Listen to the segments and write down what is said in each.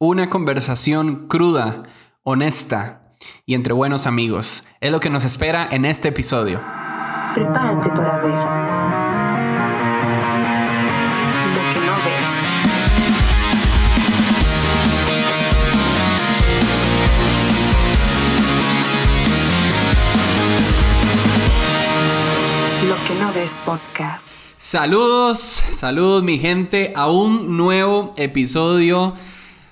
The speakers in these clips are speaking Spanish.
Una conversación cruda, honesta y entre buenos amigos. Es lo que nos espera en este episodio. Prepárate para ver lo que no ves. Lo que no ves podcast. Saludos, saludos mi gente a un nuevo episodio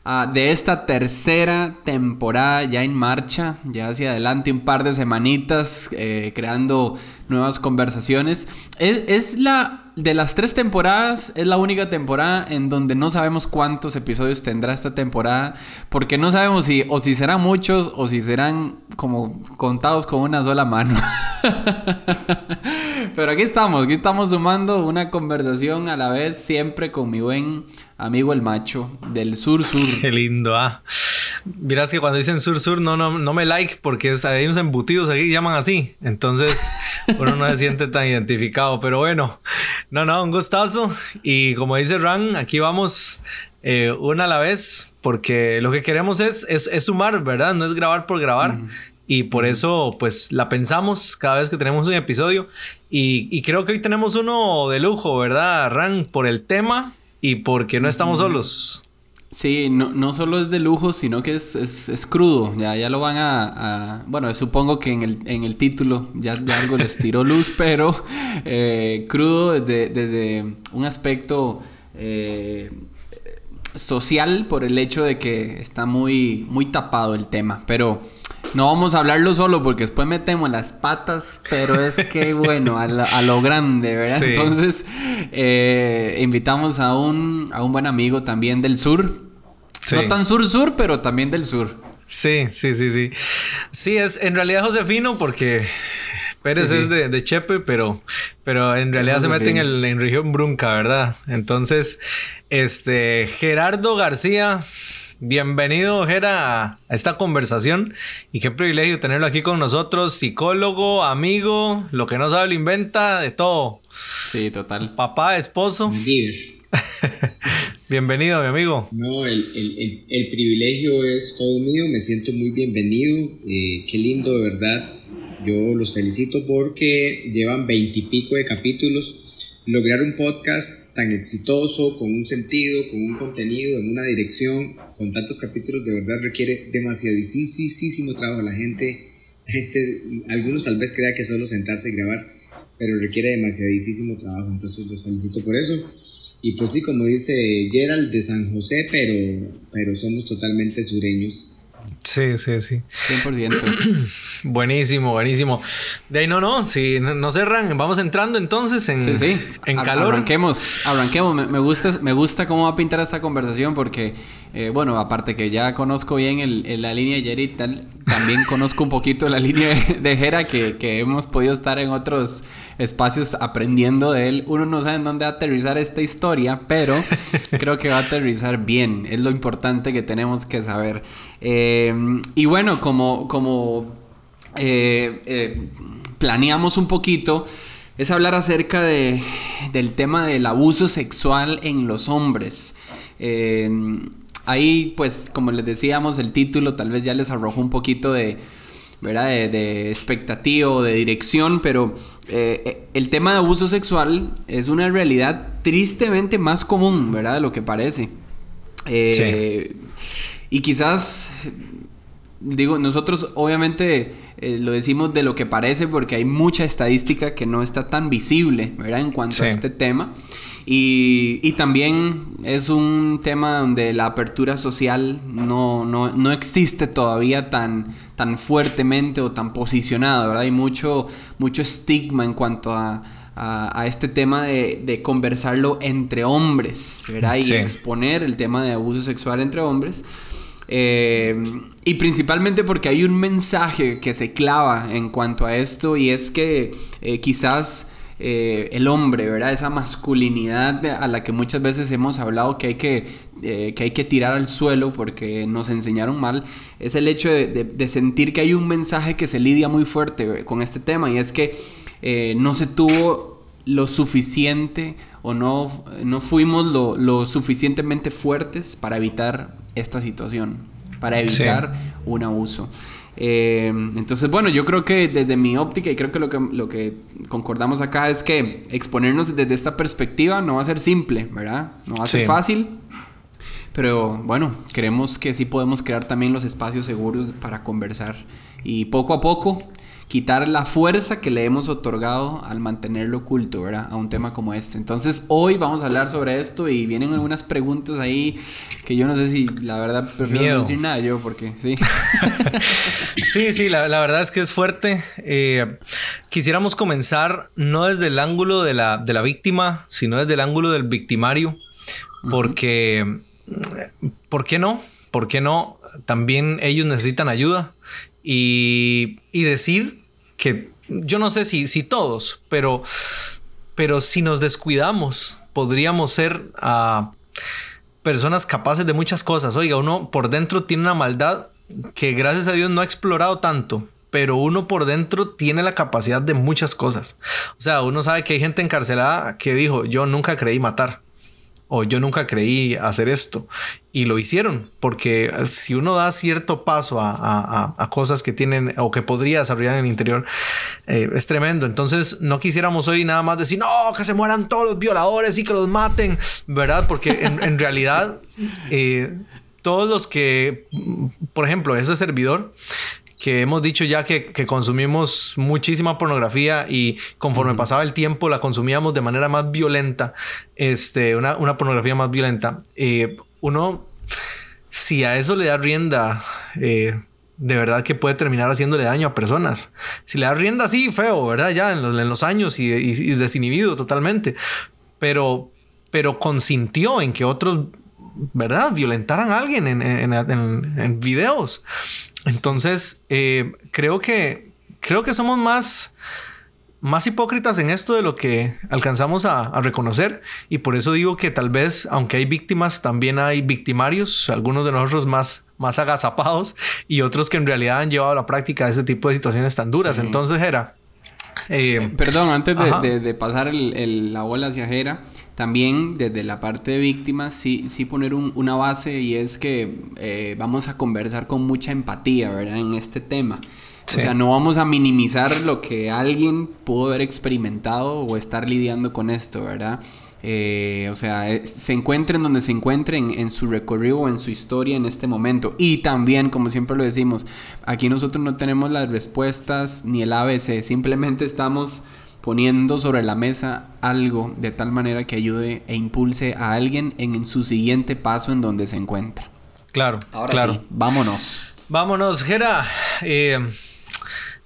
Ah, de esta tercera temporada ya en marcha, ya hacia adelante un par de semanitas eh, creando nuevas conversaciones. Es, la de las tres temporadas, es la única temporada en donde no sabemos cuántos episodios tendrá esta temporada, porque no sabemos si o si serán muchos o si serán como contados con una sola mano. Pero aquí estamos, aquí estamos sumando una conversación a la vez, siempre con mi buen amigo el macho del sur sur. Qué lindo, ah. Miras que cuando dicen sur sur no, no, no me like porque hay unos embutidos aquí que llaman así. Entonces uno no se siente tan identificado. Pero bueno, no, no, un gustazo. Y como dice Ran, aquí vamos eh, una a la vez porque lo que queremos es, es, sumar, ¿verdad? No es grabar por grabar. Y por eso, pues, la pensamos cada vez que tenemos un episodio. Y, y, creo que hoy tenemos uno de lujo, ¿verdad, Ran? Por el tema y porque no estamos solos. Sí, no, no solo es de lujo, sino que es, es, crudo. Ya, ya lo van a, Bueno, supongo que en el, en el título ya, algo les tiró luz, pero eh, crudo desde, desde, un aspecto eh, social por el hecho de que está muy, muy tapado el tema. Pero no vamos a hablarlo solo porque después metemos las patas, pero es que bueno, a, lo grande, ¿verdad? Entonces, eh, invitamos a un, a un buen amigo también del sur. No tan sur-sur, pero también del sur. Sí, sí, sí, sí. Sí, es en realidad Josefino porque Pérez es de, Chepe, pero, pero en realidad se mete en, el, en región Brunca, ¿verdad? Entonces, este, Gerardo García Bienvenido, Jera, a esta conversación. Y qué privilegio tenerlo aquí con nosotros. Psicólogo, amigo, lo que no sabe lo inventa, de todo. Sí, total. Papá, esposo. bienvenido, mi amigo. No, el, privilegio es todo mío. Me siento muy bienvenido. Eh, qué lindo, de verdad. Yo los felicito porque llevan veintipico de capítulos lograr un podcast tan exitoso, con un sentido, con un contenido, en una dirección, con tantos capítulos, de verdad requiere demasiadísimo trabajo. La gente, gente, algunos tal vez crea que solo sentarse y grabar, pero requiere demasiadísimo trabajo. Entonces los felicito por eso. Y pues sí, como dice Gerald de San José, pero, pero somos totalmente sureños Sí, sí, sí. 100%. buenísimo, buenísimo. De ahí no, no, si no cerran, vamos entrando entonces en, sí, sí. en calor. Arranquemos, arranquemos. Me, gusta, me gusta cómo va a pintar esta conversación porque, eh, bueno, aparte que ya conozco bien el, la línea de Jerry tal, también conozco un poquito la línea de Jera que, que hemos podido estar en otros espacios aprendiendo de él. Uno no sabe en dónde aterrizar esta historia, pero creo que va a aterrizar bien. Es lo importante que tenemos que saber. Eh, y bueno, como, como eh, eh, planeamos un poquito, es hablar acerca de, del tema del abuso sexual en los hombres. ahí, pues, como les decíamos, el título tal vez ya les arrojó un poquito de ¿verdad? De, expectativa o de dirección, pero eh, eh, el tema de abuso sexual es una realidad tristemente más común, ¿verdad? De lo que parece. Eh, y quizás, digo, nosotros obviamente lo decimos de lo que parece porque hay mucha estadística que no está tan visible, ¿verdad? En cuanto a este tema. Y, y, también es un tema donde la apertura social no, no, no existe todavía tan, tan fuertemente o tan posicionada, ¿verdad? Hay mucho, mucho estigma en cuanto a, a, este tema de, de, conversarlo entre hombres, ¿verdad? Y exponer el tema de abuso sexual entre hombres. Eh, y principalmente porque hay un mensaje que se clava en cuanto a esto y es que eh, quizás eh, el hombre, ¿verdad? Esa masculinidad a la que muchas veces hemos hablado que hay que, eh, que, hay que tirar al suelo porque nos enseñaron mal, es el hecho de, sentir que hay un mensaje que se lidia muy fuerte con este tema y es que no se tuvo lo suficiente o no, no fuimos lo, lo suficientemente fuertes para evitar esta situación, para evitar un abuso. Eh, entonces, bueno, yo creo que desde mi óptica, y creo que lo, que lo que concordamos acá es que exponernos desde esta perspectiva no va a ser simple, ¿verdad? No va a ser fácil. Pero bueno, creemos que sí podemos crear también los espacios seguros para conversar. Y poco a poco quitar la fuerza que le hemos otorgado al mantenerlo oculto, ¿verdad? A un tema como este. Entonces, hoy vamos a hablar sobre esto y vienen algunas preguntas ahí que yo no sé si la verdad prefiero no decir nada yo, porque sí. sí, sí, la, verdad es que es fuerte. Eh, quisiéramos comenzar no desde el ángulo de la, de la víctima, sino desde el ángulo del victimario, porque, ¿por qué no? ¿Por qué no? También ellos necesitan ayuda y, decir que yo no sé si, si todos, pero, pero si nos descuidamos, podríamos ser ah, personas capaces de muchas cosas. Oiga, uno por dentro tiene una maldad que gracias a Dios no ha explorado tanto, pero uno por dentro tiene la capacidad de muchas cosas. O sea, uno sabe que hay gente encarcelada que dijo, yo nunca creí matar o yo nunca creí hacer esto. Y lo hicieron, porque si uno da cierto paso a, cosas que tienen o que podría desarrollar en el interior, eh, es tremendo. Entonces, no quisiéramos hoy nada más decir, no, que se mueran todos los violadores y que los maten, ¿verdad? Porque en, realidad, eh, todos los que, por ejemplo, ese servidor, que hemos dicho ya que, consumimos muchísima pornografía y conforme pasaba el tiempo la consumíamos de manera más violenta, este, una, pornografía más violenta. Eh, uno, si a eso le da rienda, eh, de verdad que puede terminar haciéndole daño a personas. Si le da rienda así, feo, ¿verdad? Ya en los, años y, desinhibido totalmente. Pero, pero consintió en que otros, ¿verdad? Violentaran a alguien en, en videos. Entonces, eh, creo que creo que somos más, más hipócritas en esto de lo que alcanzamos a, reconocer. Y por eso digo que tal vez, aunque hay víctimas, también hay victimarios, algunos de nosotros más, más agazapados y otros que en realidad han llevado a la práctica ese tipo de situaciones tan duras. Entonces, era. Eh, Perdón, antes de, pasar la bola hacia Jera, también desde la parte de víctimas, sí, sí poner una base y es que eh, vamos a conversar con mucha empatía, ¿verdad? En este tema. O sea, no vamos a minimizar lo que alguien pudo haber experimentado o estar lidiando con esto, ¿verdad? Eh, o sea, eh, se encuentren donde se encuentren en su recorrido o en su historia en este momento. Y también, como siempre lo decimos, aquí nosotros no tenemos las respuestas ni el ABC, simplemente estamos poniendo sobre la mesa algo de tal manera que ayude e impulse a alguien en su siguiente paso en donde se encuentra. Claro, Ahora claro. Sí, vámonos. Vámonos, Gera. Eh,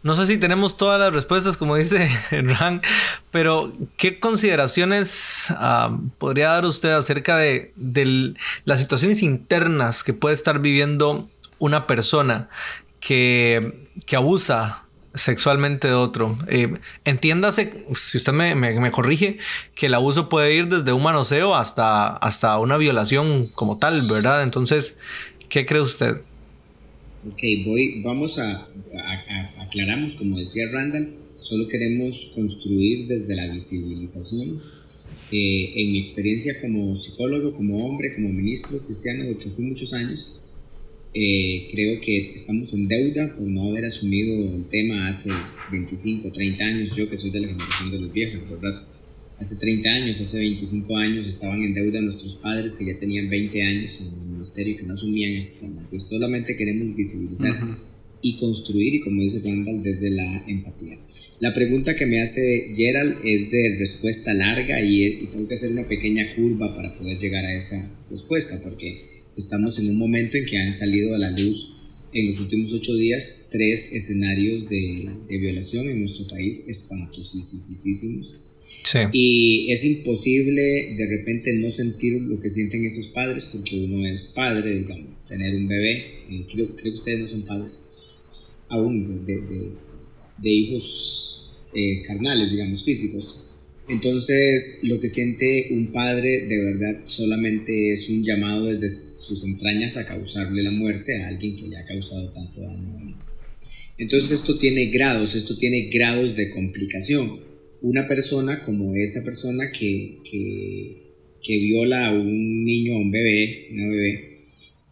no sé si tenemos todas las respuestas, como dice Ran, pero ¿qué consideraciones ah, podría dar usted acerca de, de, las situaciones internas que puede estar viviendo una persona que, que abusa sexualmente de otro. Eh, entiéndase, si usted me, corrige, que el abuso puede ir desde un manoseo hasta, hasta una violación como tal, ¿verdad? Entonces, ¿qué cree usted? Ok, voy, vamos a, aclaramos, como decía Randall, solo queremos construir desde la visibilización. Eh, en mi experiencia como psicólogo, como hombre, como ministro cristiano, de que fui muchos años, eh, creo que estamos en deuda por no haber asumido el tema hace 25, 30 años. Yo que soy de la generación de los viejos, ¿verdad? Hace 30 años, hace 25 años estaban en deuda nuestros padres que ya tenían 20 años en el ministerio y que no asumían este tema. Entonces solamente queremos visibilizar y construir, y como dice Randall, desde la empatía. La pregunta que me hace Gerald es de respuesta larga y, y tengo que hacer una pequeña curva para poder llegar a esa respuesta, porque Estamos en un momento en que han salido a la luz en los últimos ocho días tres escenarios de, violación en nuestro país espantosísimos. Sí. Y es imposible de repente no sentir lo que sienten esos padres porque uno es padre, digamos, tener un bebé. creo, creo, que ustedes no son padres aún de, de, hijos eh, carnales, digamos, físicos. Entonces, lo que siente un padre de verdad solamente es un llamado desde sus entrañas a causarle la muerte a alguien que le ha causado tanto daño. Entonces esto tiene grados, esto tiene grados de complicación. Una persona como esta persona que, que, que viola a un niño, a un bebé, una bebé,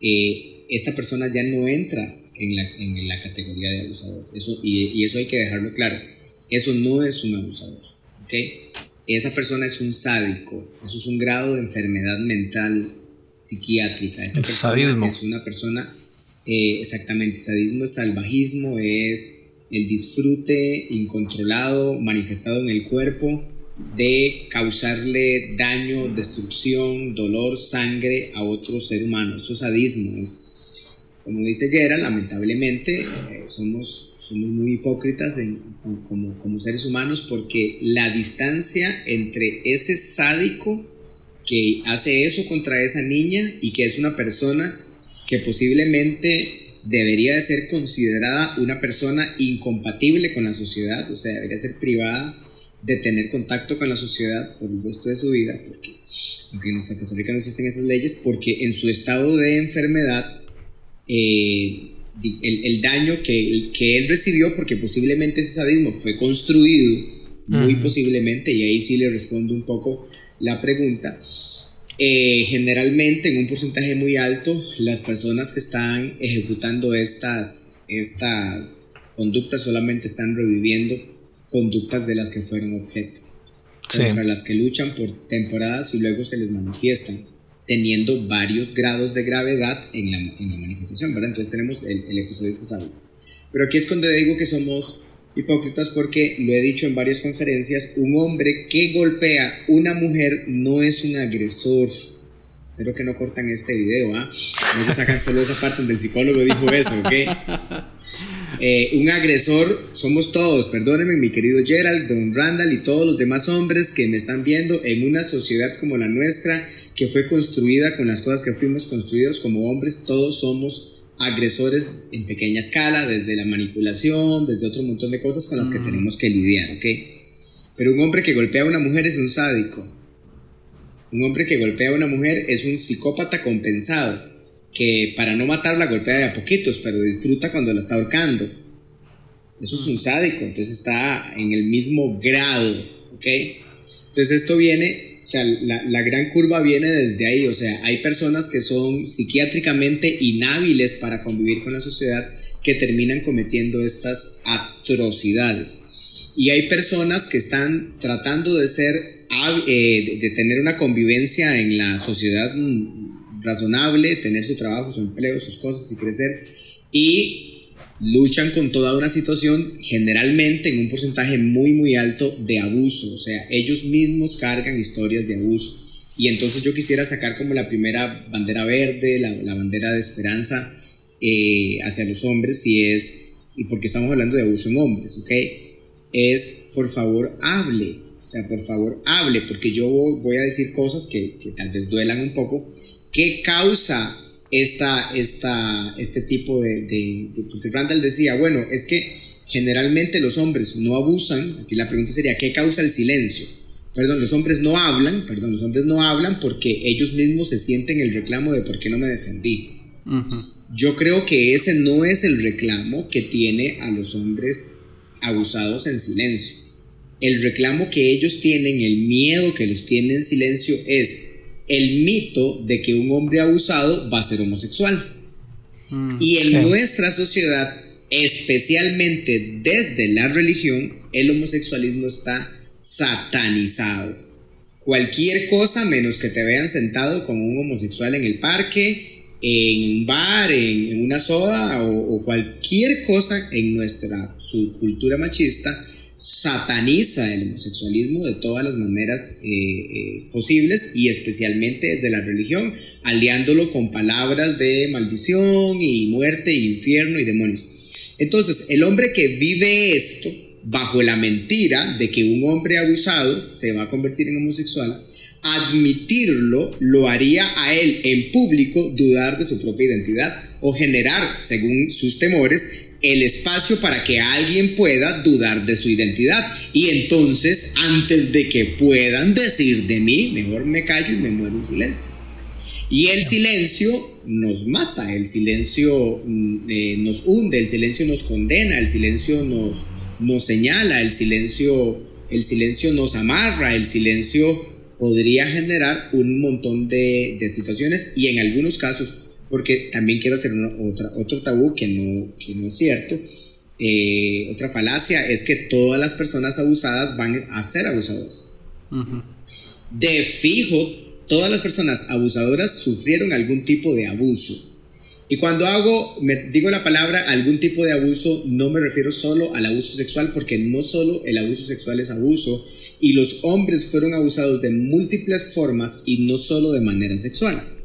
eh, esta persona ya no entra en la, en la categoría de abusador. Eso, y, y, eso hay que dejarlo claro. Eso no es un abusador. ¿okay? Esa persona es un sádico. Eso es un grado de enfermedad mental psiquiátrica. Esta persona es una persona, eh, exactamente, sadismo es salvajismo, es el disfrute incontrolado manifestado en el cuerpo de causarle daño, destrucción, dolor, sangre a otro ser humano. Eso es sadismo. como dice Gerald, lamentablemente eh, somos, somos muy hipócritas como, como seres humanos porque la distancia entre ese sádico que hace eso contra esa niña y que es una persona que posiblemente debería de ser considerada una persona incompatible con la sociedad, o sea, debería ser privada de tener contacto con la sociedad por el resto de su vida, porque aunque en nuestra Costa Rica no existen esas leyes, porque en su estado de enfermedad, eh, el, el, daño que, que, él recibió, porque posiblemente ese sadismo fue construido, muy posiblemente, y ahí sí le respondo un poco la pregunta, eh, generalmente, en un porcentaje muy alto, las personas que están ejecutando estas, estas conductas solamente están reviviendo conductas de las que fueron objeto, contra las que luchan por temporadas y luego se les manifiestan, teniendo varios grados de gravedad en la, en la manifestación, ¿verdad? Entonces tenemos el, el episodio de salud. Pero aquí es donde digo que somos hipócritas porque lo he dicho en varias conferencias, un hombre que golpea una mujer no es un agresor. Espero que no cortan este video, ¿ah? No sacan solo esa parte donde el psicólogo dijo eso, ¿ok? Eh, un agresor somos todos, perdónenme mi querido Gerald, Don Randall y todos los demás hombres que me están viendo en una sociedad como la nuestra, que fue construida con las cosas que fuimos construidos como hombres, todos somos agresores en pequeña escala, desde la manipulación, desde otro montón de cosas con las que mm. tenemos que lidiar, ¿ok? Pero un hombre que golpea a una mujer es un sádico. Un hombre que golpea a una mujer es un psicópata compensado, que para no matarla golpea de a poquitos, pero disfruta cuando la está ahorcando. Eso es un sádico, entonces está en el mismo grado, ¿ok? Entonces esto viene o sea, la, la, gran curva viene desde ahí. O sea, hay personas que son psiquiátricamente inhábiles para convivir con la sociedad que terminan cometiendo estas atrocidades. Y hay personas que están tratando de ser, eh, de, tener una convivencia en la sociedad mm, razonable, tener su trabajo, su empleo, sus cosas y crecer. Y luchan con toda una situación generalmente en un porcentaje muy muy alto de abuso, o sea, ellos mismos cargan historias de abuso. Y entonces yo quisiera sacar como la primera bandera verde, la, bandera de esperanza eh, hacia los hombres, y es, y porque estamos hablando de abuso en hombres, ¿ok? Es, por favor, hable, o sea, por favor, hable, porque yo voy a decir cosas que, que tal vez duelan un poco. ¿Qué causa esta, esta, este tipo de, de, Porque Randall decía, bueno, es que generalmente los hombres no abusan, aquí la pregunta sería, ¿qué causa el silencio? Perdón, los hombres no hablan, perdón, los hombres no hablan porque ellos mismos se sienten el reclamo de por qué no me defendí. Yo creo que ese no es el reclamo que tiene a los hombres abusados en silencio. El reclamo que ellos tienen, el miedo que los tiene en silencio es el mito de que un hombre abusado va a ser homosexual. Mm, y en nuestra sociedad, especialmente desde la religión, el homosexualismo está satanizado. Cualquier cosa menos que te vean sentado con un homosexual en el parque, en un bar, en, una soda o, o, cualquier cosa en nuestra subcultura machista sataniza el homosexualismo de todas las maneras eh, eh, posibles y especialmente desde la religión, aliándolo con palabras de maldición y muerte, y infierno y demonios. Entonces, el hombre que vive esto bajo la mentira de que un hombre abusado se va a convertir en homosexual, admitirlo lo haría a él en público dudar de su propia identidad o generar, según sus temores, el espacio para que alguien pueda dudar de su identidad. Y entonces, antes de que puedan decir de mí, mejor me callo y me muero en silencio. Y el silencio nos mata, el silencio mm, eh, nos hunde, el silencio nos condena, el silencio nos, nos señala, el silencio, el silencio nos amarra, el silencio podría generar un montón de, de situaciones y en algunos casos porque también quiero hacer una, otra, otro tabú que no, que no es cierto. Eh, otra falacia es que todas las personas abusadas van a ser abusadoras. De fijo, todas las personas abusadoras sufrieron algún tipo de abuso. Y cuando hago, me digo la palabra algún tipo de abuso, no me refiero solo al abuso sexual, porque no solo el abuso sexual es abuso, y los hombres fueron abusados de múltiples formas y no solo de manera sexual.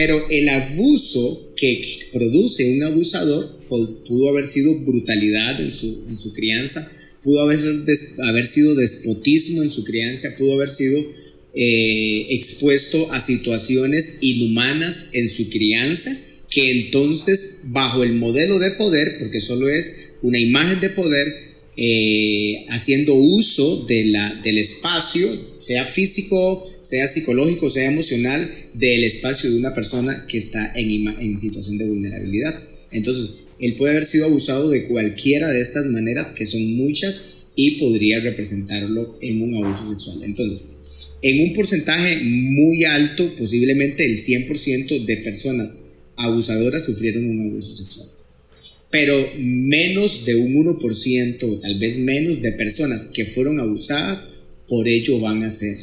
Pero el abuso que produce un abusador pudo haber sido brutalidad en su, en su crianza, pudo haber, haber sido despotismo en su crianza, pudo haber sido eh, expuesto a situaciones inhumanas en su crianza, que entonces bajo el modelo de poder, porque solo es una imagen de poder, eh, haciendo uso de la, del espacio, sea físico, sea psicológico, sea emocional, del espacio de una persona que está en, en situación de vulnerabilidad. Entonces, él puede haber sido abusado de cualquiera de estas maneras, que son muchas, y podría representarlo en un abuso sexual. Entonces, en un porcentaje muy alto, posiblemente el 100% de personas abusadoras sufrieron un abuso sexual pero menos de un 1%, tal vez menos de personas que fueron abusadas, por ello van a ser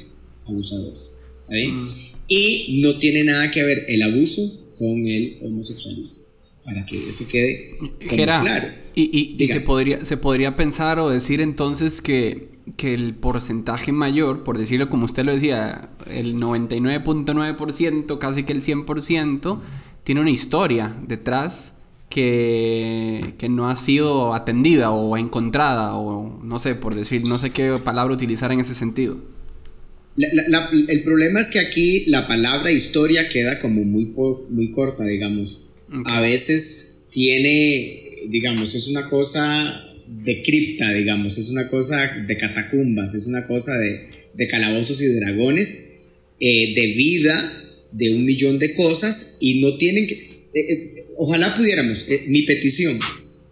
abusadores. Mm. Y no tiene nada que ver el abuso con el homosexualismo, para que eso quede claro. Y, y, se, podría, se podría pensar o decir entonces que, que el porcentaje mayor, por decirlo como usted lo decía, el 99.9%, casi que el 100%, tiene una historia detrás que, que, no ha sido atendida o encontrada, o no sé, por decir, no sé qué palabra utilizar en ese sentido. el problema es que aquí la palabra historia queda como muy, muy corta, digamos. A veces tiene, digamos, es una cosa de cripta, digamos, es una cosa de catacumbas, es una cosa de, de calabozos y dragones, eh, de vida, de un millón de cosas, y no tienen que... Eh, eh, ojalá pudiéramos, eh, mi petición,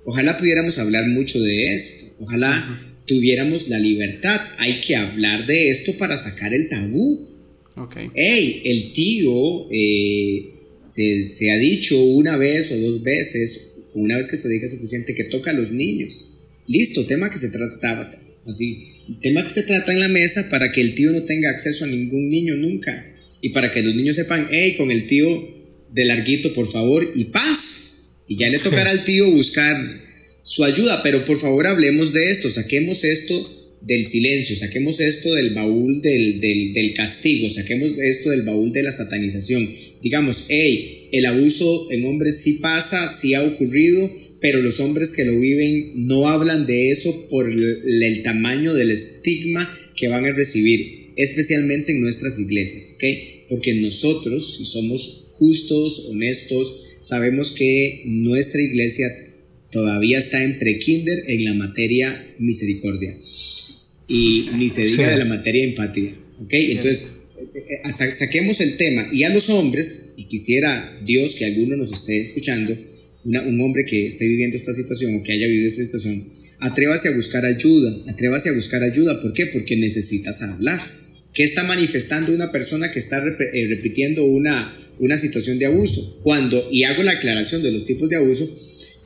ojalá pudiéramos hablar mucho de esto, ojalá tuviéramos la libertad, hay que hablar de esto para sacar el tabú. Okay. Hey, el tío eh, se, ha dicho una vez o dos veces, una vez que se diga suficiente, que toca a los niños. Listo, tema que se trata, así, tema que se trata en la mesa para que el tío no tenga acceso a ningún niño nunca. Y para que los niños sepan, hey, con el tío de larguito, por favor, y paz. Y ya le tocará al tío buscar su ayuda, pero por favor hablemos de esto, saquemos esto del silencio, saquemos esto del baúl del, del, castigo, saquemos esto del baúl de la satanización. Digamos, hey, el abuso en hombres sí pasa, sí ha ocurrido, pero los hombres que lo viven no hablan de eso por el, el tamaño del estigma que van a recibir, especialmente en nuestras iglesias, ¿ok? Porque nosotros, si somos justos, honestos, sabemos que nuestra iglesia todavía está en prekinder en la materia misericordia. Y ni se diga de la materia empatía. ¿Ok? Entonces, eh, eh, saquemos el tema. Y a los hombres, y quisiera Dios que alguno nos esté escuchando, un hombre que esté viviendo esta situación o que haya vivido esta situación, atrévase a buscar ayuda, atrévase a buscar ayuda. ¿Por qué? Porque necesitas hablar. ¿Qué está manifestando una persona que está eh, repitiendo una, una situación de abuso. Cuando, y hago la aclaración de los tipos de abuso,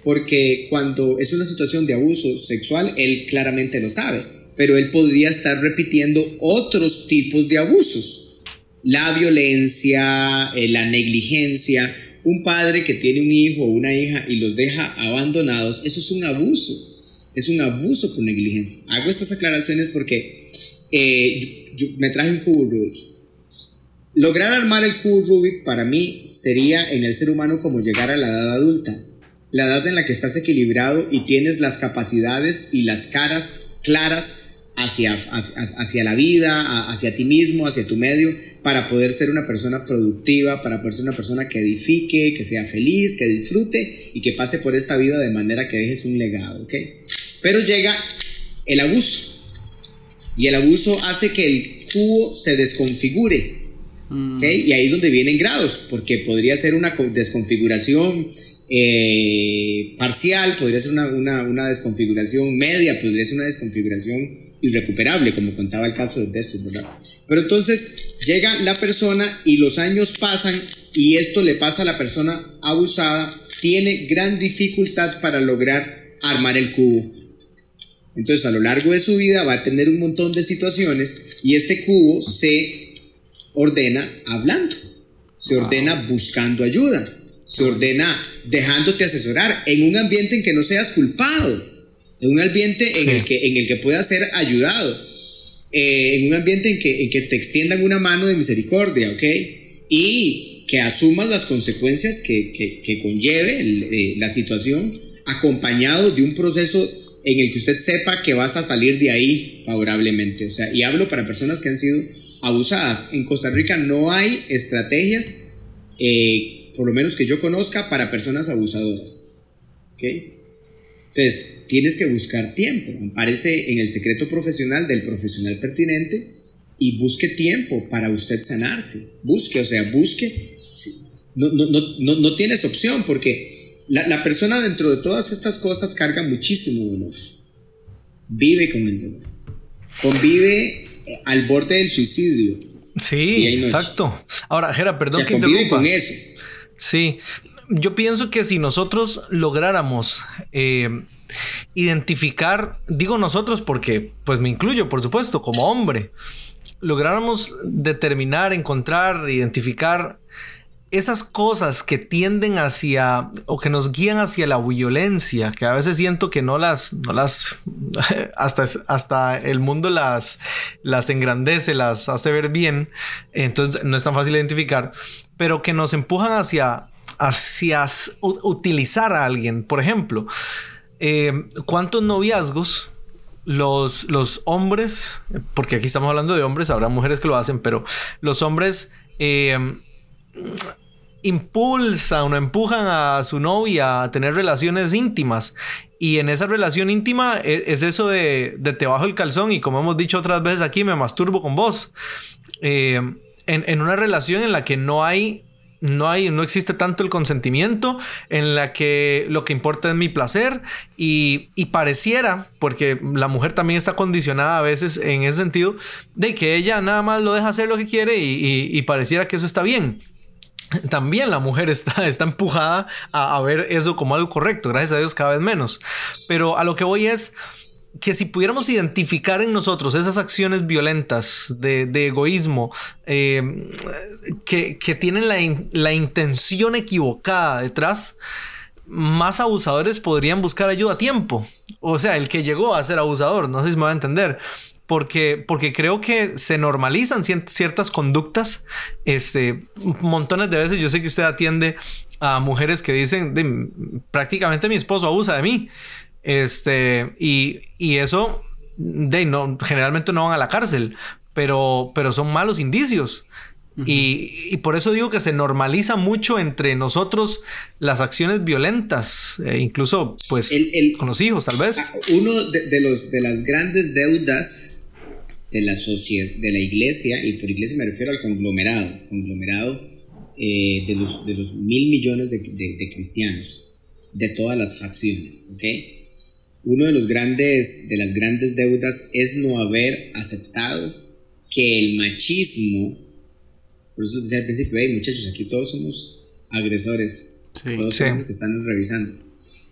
porque cuando es una situación de abuso sexual, él claramente lo sabe, pero él podría estar repitiendo otros tipos de abusos. La violencia, eh, la negligencia, un padre que tiene un hijo o una hija y los deja abandonados, eso es un abuso, es un abuso por negligencia. Hago estas aclaraciones porque eh, me traje un cubo Lograr armar el cubo Rubik para mí sería en el ser humano como llegar a la edad adulta, la edad en la que estás equilibrado y tienes las capacidades y las caras claras hacia, hacia, la vida, hacia ti mismo, hacia tu medio, para poder ser una persona productiva, para poder ser una persona que edifique, que sea feliz, que disfrute y que pase por esta vida de manera que dejes un legado, ¿ok? Pero llega el abuso. Y el abuso hace que el cubo se desconfigure Mm. Y ahí es donde vienen grados, porque podría ser una desconfiguración eh, parcial, podría ser una, desconfiguración media, podría ser una desconfiguración irrecuperable, como contaba el caso de Destos, ¿verdad? Pero entonces llega la persona y los años pasan y esto le pasa a la persona abusada, tiene gran dificultad para lograr armar el cubo. Entonces a lo largo de su vida va a tener un montón de situaciones y este cubo se ordena hablando, se ordena buscando ayuda, se ordena dejándote asesorar en un ambiente en que no seas culpado, en un ambiente en, el, que, en el que puedas ser ayudado, eh, en un ambiente en que, en que te extiendan una mano de misericordia, ¿ok? Y que asumas las consecuencias que, que, que conlleve eh, la situación acompañado de un proceso en el que usted sepa que vas a salir de ahí favorablemente. O sea, y hablo para personas que han sido abusadas. En Costa Rica no hay estrategias, eh, por lo menos que yo conozca, para personas abusadoras. ¿Ok? Entonces, tienes que buscar tiempo. Aparece en el secreto profesional del profesional pertinente y busque tiempo para usted sanarse. Busque, o sea, busque. No, no, no, no tienes opción porque la, persona dentro de todas estas cosas carga muchísimo dolor. Vive con el dolor. Convive eh, al borde del suicidio. Sí, exacto. Ahora, Jera, perdón que interrumpa. con eso. Sí, yo pienso que si nosotros lográramos eh, identificar, digo nosotros porque pues me incluyo, por supuesto, como hombre, lográramos determinar, encontrar, identificar esas cosas que tienden hacia o que nos guían hacia la violencia, que a veces siento que no las, no las, hasta, hasta el mundo las, las engrandece, las hace ver bien, entonces no es tan fácil identificar, pero que nos empujan hacia, hacia utilizar a alguien. Por ejemplo, eh, ¿cuántos noviazgos los, los hombres, porque aquí estamos hablando de hombres, habrá mujeres que lo hacen, pero los hombres... Eh, impulsan o empujan a su novia a tener relaciones íntimas. Y en esa relación íntima e, es, eso de, te bajo el calzón y como hemos dicho otras veces aquí, me masturbo con vos. Eh, en, una relación en la que no hay no hay, no existe tanto el consentimiento, en la que lo que importa es mi placer y, pareciera, porque la mujer también está condicionada a veces en ese sentido, de que ella nada más lo deja hacer lo que quiere y pareciera que eso está bien también la mujer está, está empujada a, ver eso como algo correcto. Gracias a Dios cada vez menos. Pero a lo que voy es que si pudiéramos identificar en nosotros esas acciones violentas de, egoísmo eh, que, tienen la, la intención equivocada detrás, más abusadores podrían buscar ayuda a tiempo. O sea, el que llegó a ser abusador, no sé si me va a entender porque, porque creo que se normalizan ciertas conductas. Este, montones de veces yo sé que usted atiende a mujeres que dicen, prácticamente mi esposo abusa de mí. Este, y, eso, de, no, generalmente no van a la cárcel, pero, pero son malos indicios. y, por eso digo que se normaliza mucho entre nosotros las acciones violentas, eh, incluso pues con los hijos tal vez. Ah, uno de, los, de las grandes deudas de la sociedad, de la iglesia, y por iglesia me refiero al conglomerado, conglomerado eh, de, los, de los mil millones de, de, cristianos, de todas las facciones, ¿ok? Uno de los grandes, de las grandes deudas es no haber aceptado que el machismo, por eso decía al principio, hey muchachos, aquí todos somos agresores, todos somos los que están revisando,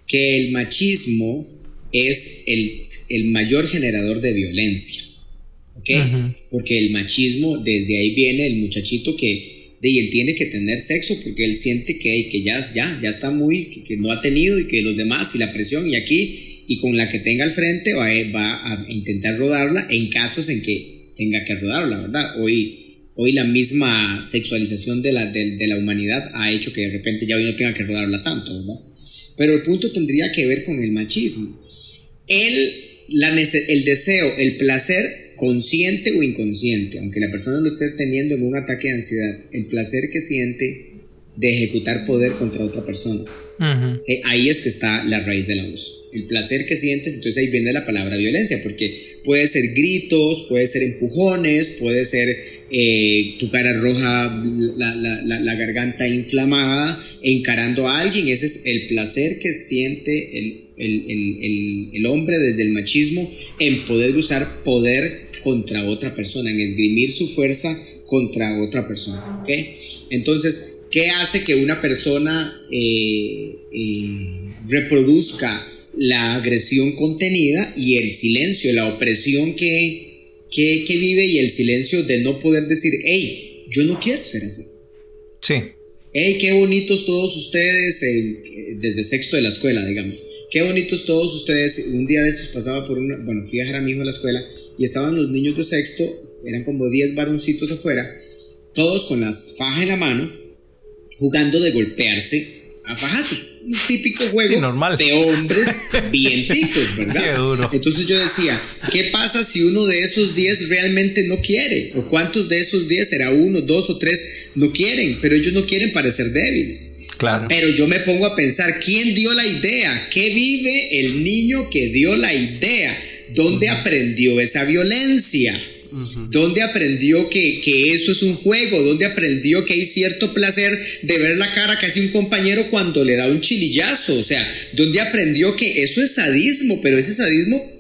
que el machismo es el, el mayor generador de violencia. Porque el machismo, desde ahí viene el muchachito que, de, él tiene que tener sexo porque él siente que, que ya, ya, ya está muy, que, no ha tenido y que los demás y la presión y aquí, y con la que tenga al frente va, va a intentar rodarla en casos en que tenga que rodarla, ¿verdad? Hoy, hoy la misma sexualización de la, de, la humanidad ha hecho que de repente ya hoy no tenga que rodarla tanto, ¿verdad? Pero el punto tendría que ver con el machismo. El, la, el deseo, el placer consciente o inconsciente, aunque la persona lo esté teniendo en un ataque de ansiedad, el placer que siente de ejecutar poder contra otra persona. Eh, ahí es que está la raíz del abuso. El placer que sientes, entonces ahí viene la palabra violencia, porque puede ser gritos, puede ser empujones, puede ser eh, tu cara roja, la, la, la, garganta inflamada, encarando a alguien. Ese es el placer que siente el, el, el, el hombre desde el machismo en poder usar poder contra otra persona, en esgrimir su fuerza contra otra persona. ¿ok? Entonces, ¿qué hace que una persona eh, eh, reproduzca la agresión contenida y el silencio, la opresión que, que, que vive y el silencio de no poder decir, hey, yo no quiero ser así? Sí. Hey, qué bonitos todos ustedes, eh, desde sexto de la escuela, digamos. Qué bonitos todos ustedes. Un día de estos pasaba por una, bueno, fui a dejar a mi hijo a la escuela y estaban los niños de sexto, eran como 10 varoncitos afuera, todos con las fajas en la mano, jugando de golpearse a fajazos. Un típico juego Sí, normal. de hombres bien ticos, ¿verdad? Qué duro. Entonces yo decía, ¿qué pasa si uno de esos 10 realmente no quiere? ¿O cuántos de esos 10 será uno, dos o tres no quieren? Pero ellos no quieren parecer débiles. Claro. Pero yo me pongo a pensar, ¿quién dio la idea? ¿Qué vive el niño que dio la idea? ¿Dónde aprendió esa violencia? ¿Dónde aprendió que, que eso es un juego? ¿Dónde aprendió que hay cierto placer de ver la cara que hace un compañero cuando le da un chilillazo? O sea, ¿dónde aprendió que eso es sadismo? Pero ese sadismo,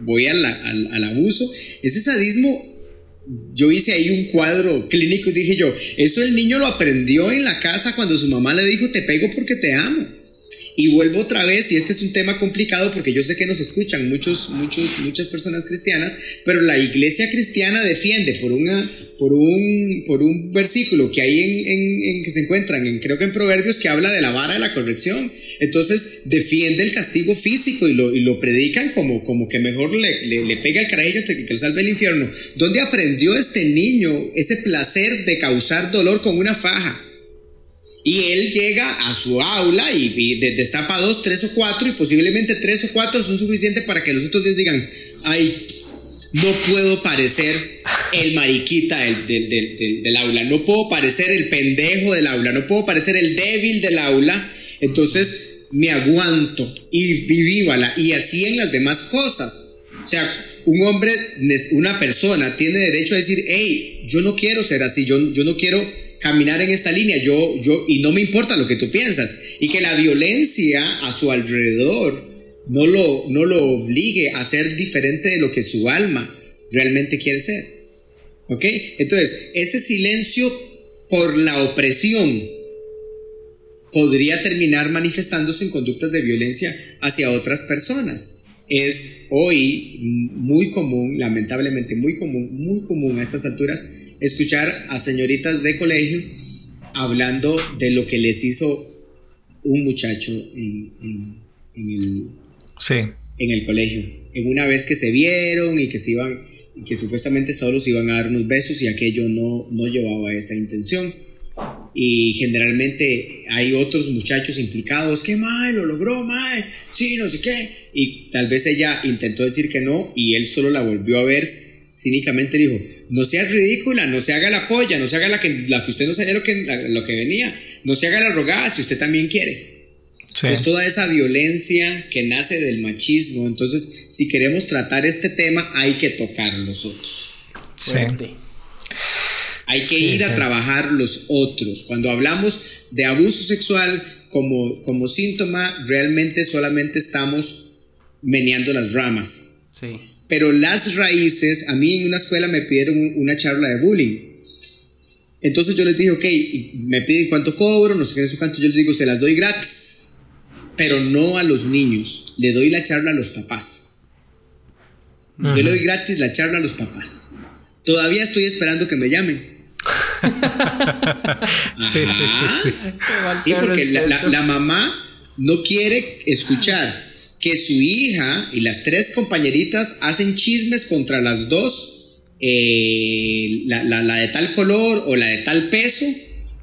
voy al, al, al abuso, ese sadismo yo hice ahí un cuadro clínico y dije yo, eso el niño lo aprendió en la casa cuando su mamá le dijo, te pego porque te amo. Y vuelvo otra vez, y este es un tema complicado porque yo sé que nos escuchan muchos, muchos, muchas personas cristianas, pero la iglesia cristiana defiende por, una, por, un, por un versículo que hay en, en, que se encuentran, en, creo que en Proverbios, que habla de la vara de la corrección. Entonces defiende el castigo físico y lo, y lo predican como, como que mejor le, le, le pega el carajillo que, que lo salve del infierno. ¿Dónde aprendió este niño ese placer de causar dolor con una faja? Y él llega a su aula y, y destapa dos, tres o cuatro, y posiblemente tres o cuatro son suficientes para que los otros días digan, ay, no puedo parecer el mariquita del, del, del, aula, no puedo parecer el pendejo del aula, no puedo parecer el débil del aula, entonces me aguanto y vivívala. Y así en las demás cosas. O sea, un hombre, una persona tiene derecho a decir, hey, yo no quiero ser así, yo, yo no quiero caminar en esta línea, yo, yo, y no me importa lo que tú piensas, y que la violencia a su alrededor no lo, no lo obligue a ser diferente de lo que su alma realmente quiere ser. ¿Ok? Entonces, ese silencio por la opresión podría terminar manifestándose en conductas de violencia hacia otras personas. Es hoy muy común, lamentablemente muy común, muy común a estas alturas, escuchar a señoritas de colegio hablando de lo que les hizo un muchacho en, en, en, el, sí. en el colegio. En una vez que se vieron y que se iban, que supuestamente solo se iban a dar unos besos y aquello no, no llevaba esa intención. Y generalmente hay otros muchachos implicados, que mae, lo logró, mae, sí, no sé qué. Y tal vez ella intentó decir que no y él solo la volvió a ver cínicamente dijo, no seas ridícula, no se haga la polla, no se haga la que, la que usted no sabía lo que, la, lo que venía, no se haga la rogada si usted también quiere. Sí. Es toda esa violencia que nace del machismo. Entonces, si queremos tratar este tema, hay que tocar los otros. Sí. Hay que sí, ir a trabajar los otros. Cuando hablamos de abuso sexual como, como síntoma, realmente solamente estamos meneando las ramas. Sí pero las raíces, a mí en una escuela me pidieron una charla de bullying. Entonces yo les dije, ok, me piden cuánto cobro, no sé qué, no sé cuánto, yo les digo, se las doy gratis, pero no a los niños, le doy la charla a los papás. Yo le doy gratis la charla a los papás. Todavía estoy esperando que me llamen. sí, sí, sí, sí. Sí, porque la, la, la mamá no quiere escuchar que su hija y las tres compañeritas hacen chismes contra las dos, eh, la, la, la, de tal color o la de tal peso,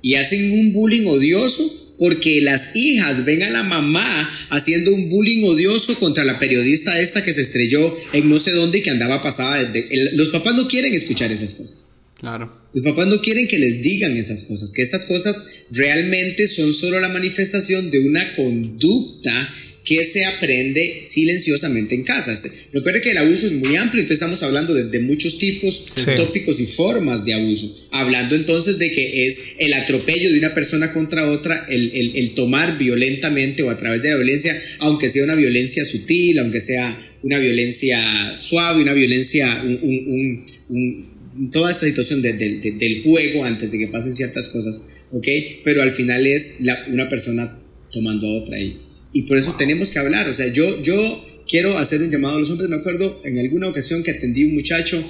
y hacen un bullying odioso porque las hijas ven a la mamá haciendo un bullying odioso contra la periodista esta que se estrelló en no sé dónde y que andaba pasada. De, el, los papás no quieren escuchar esas cosas. Claro. Los papás no quieren que les digan esas cosas, que estas cosas realmente son solo la manifestación de una conducta que se aprende silenciosamente en casa. Este, recuerde que el abuso es muy amplio, entonces estamos hablando de, de muchos tipos, sí. tópicos y formas de abuso. Hablando entonces de que es el atropello de una persona contra otra, el, el, el tomar violentamente o a través de la violencia, aunque sea una violencia sutil, aunque sea una violencia suave, una violencia, un, un, un, toda esta situación de, de, del juego antes de que pasen ciertas cosas ¿ok? Pero al final es la- una persona tomando a otra y, y por eso tenemos que hablar, o sea, yo, yo quiero hacer un llamado a los hombres, me acuerdo en alguna ocasión que atendí a un muchacho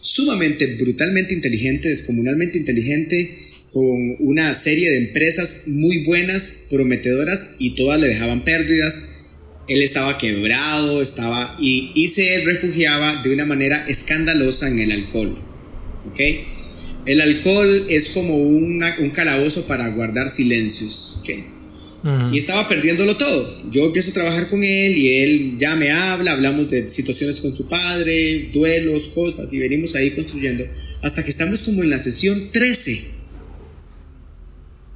sumamente, brutalmente inteligente, descomunalmente inteligente, con una serie de empresas muy buenas, prometedoras y todas le dejaban pérdidas. Él estaba quebrado, estaba y, y se refugiaba de una manera escandalosa en el alcohol. ¿ok? El alcohol es como una- un calabozo para guardar silencios. Y estaba perdiéndolo todo. Yo empiezo a trabajar con él y él ya me habla, hablamos de situaciones con su padre, duelos, cosas, y venimos ahí construyendo. Hasta que estamos como en la sesión 13.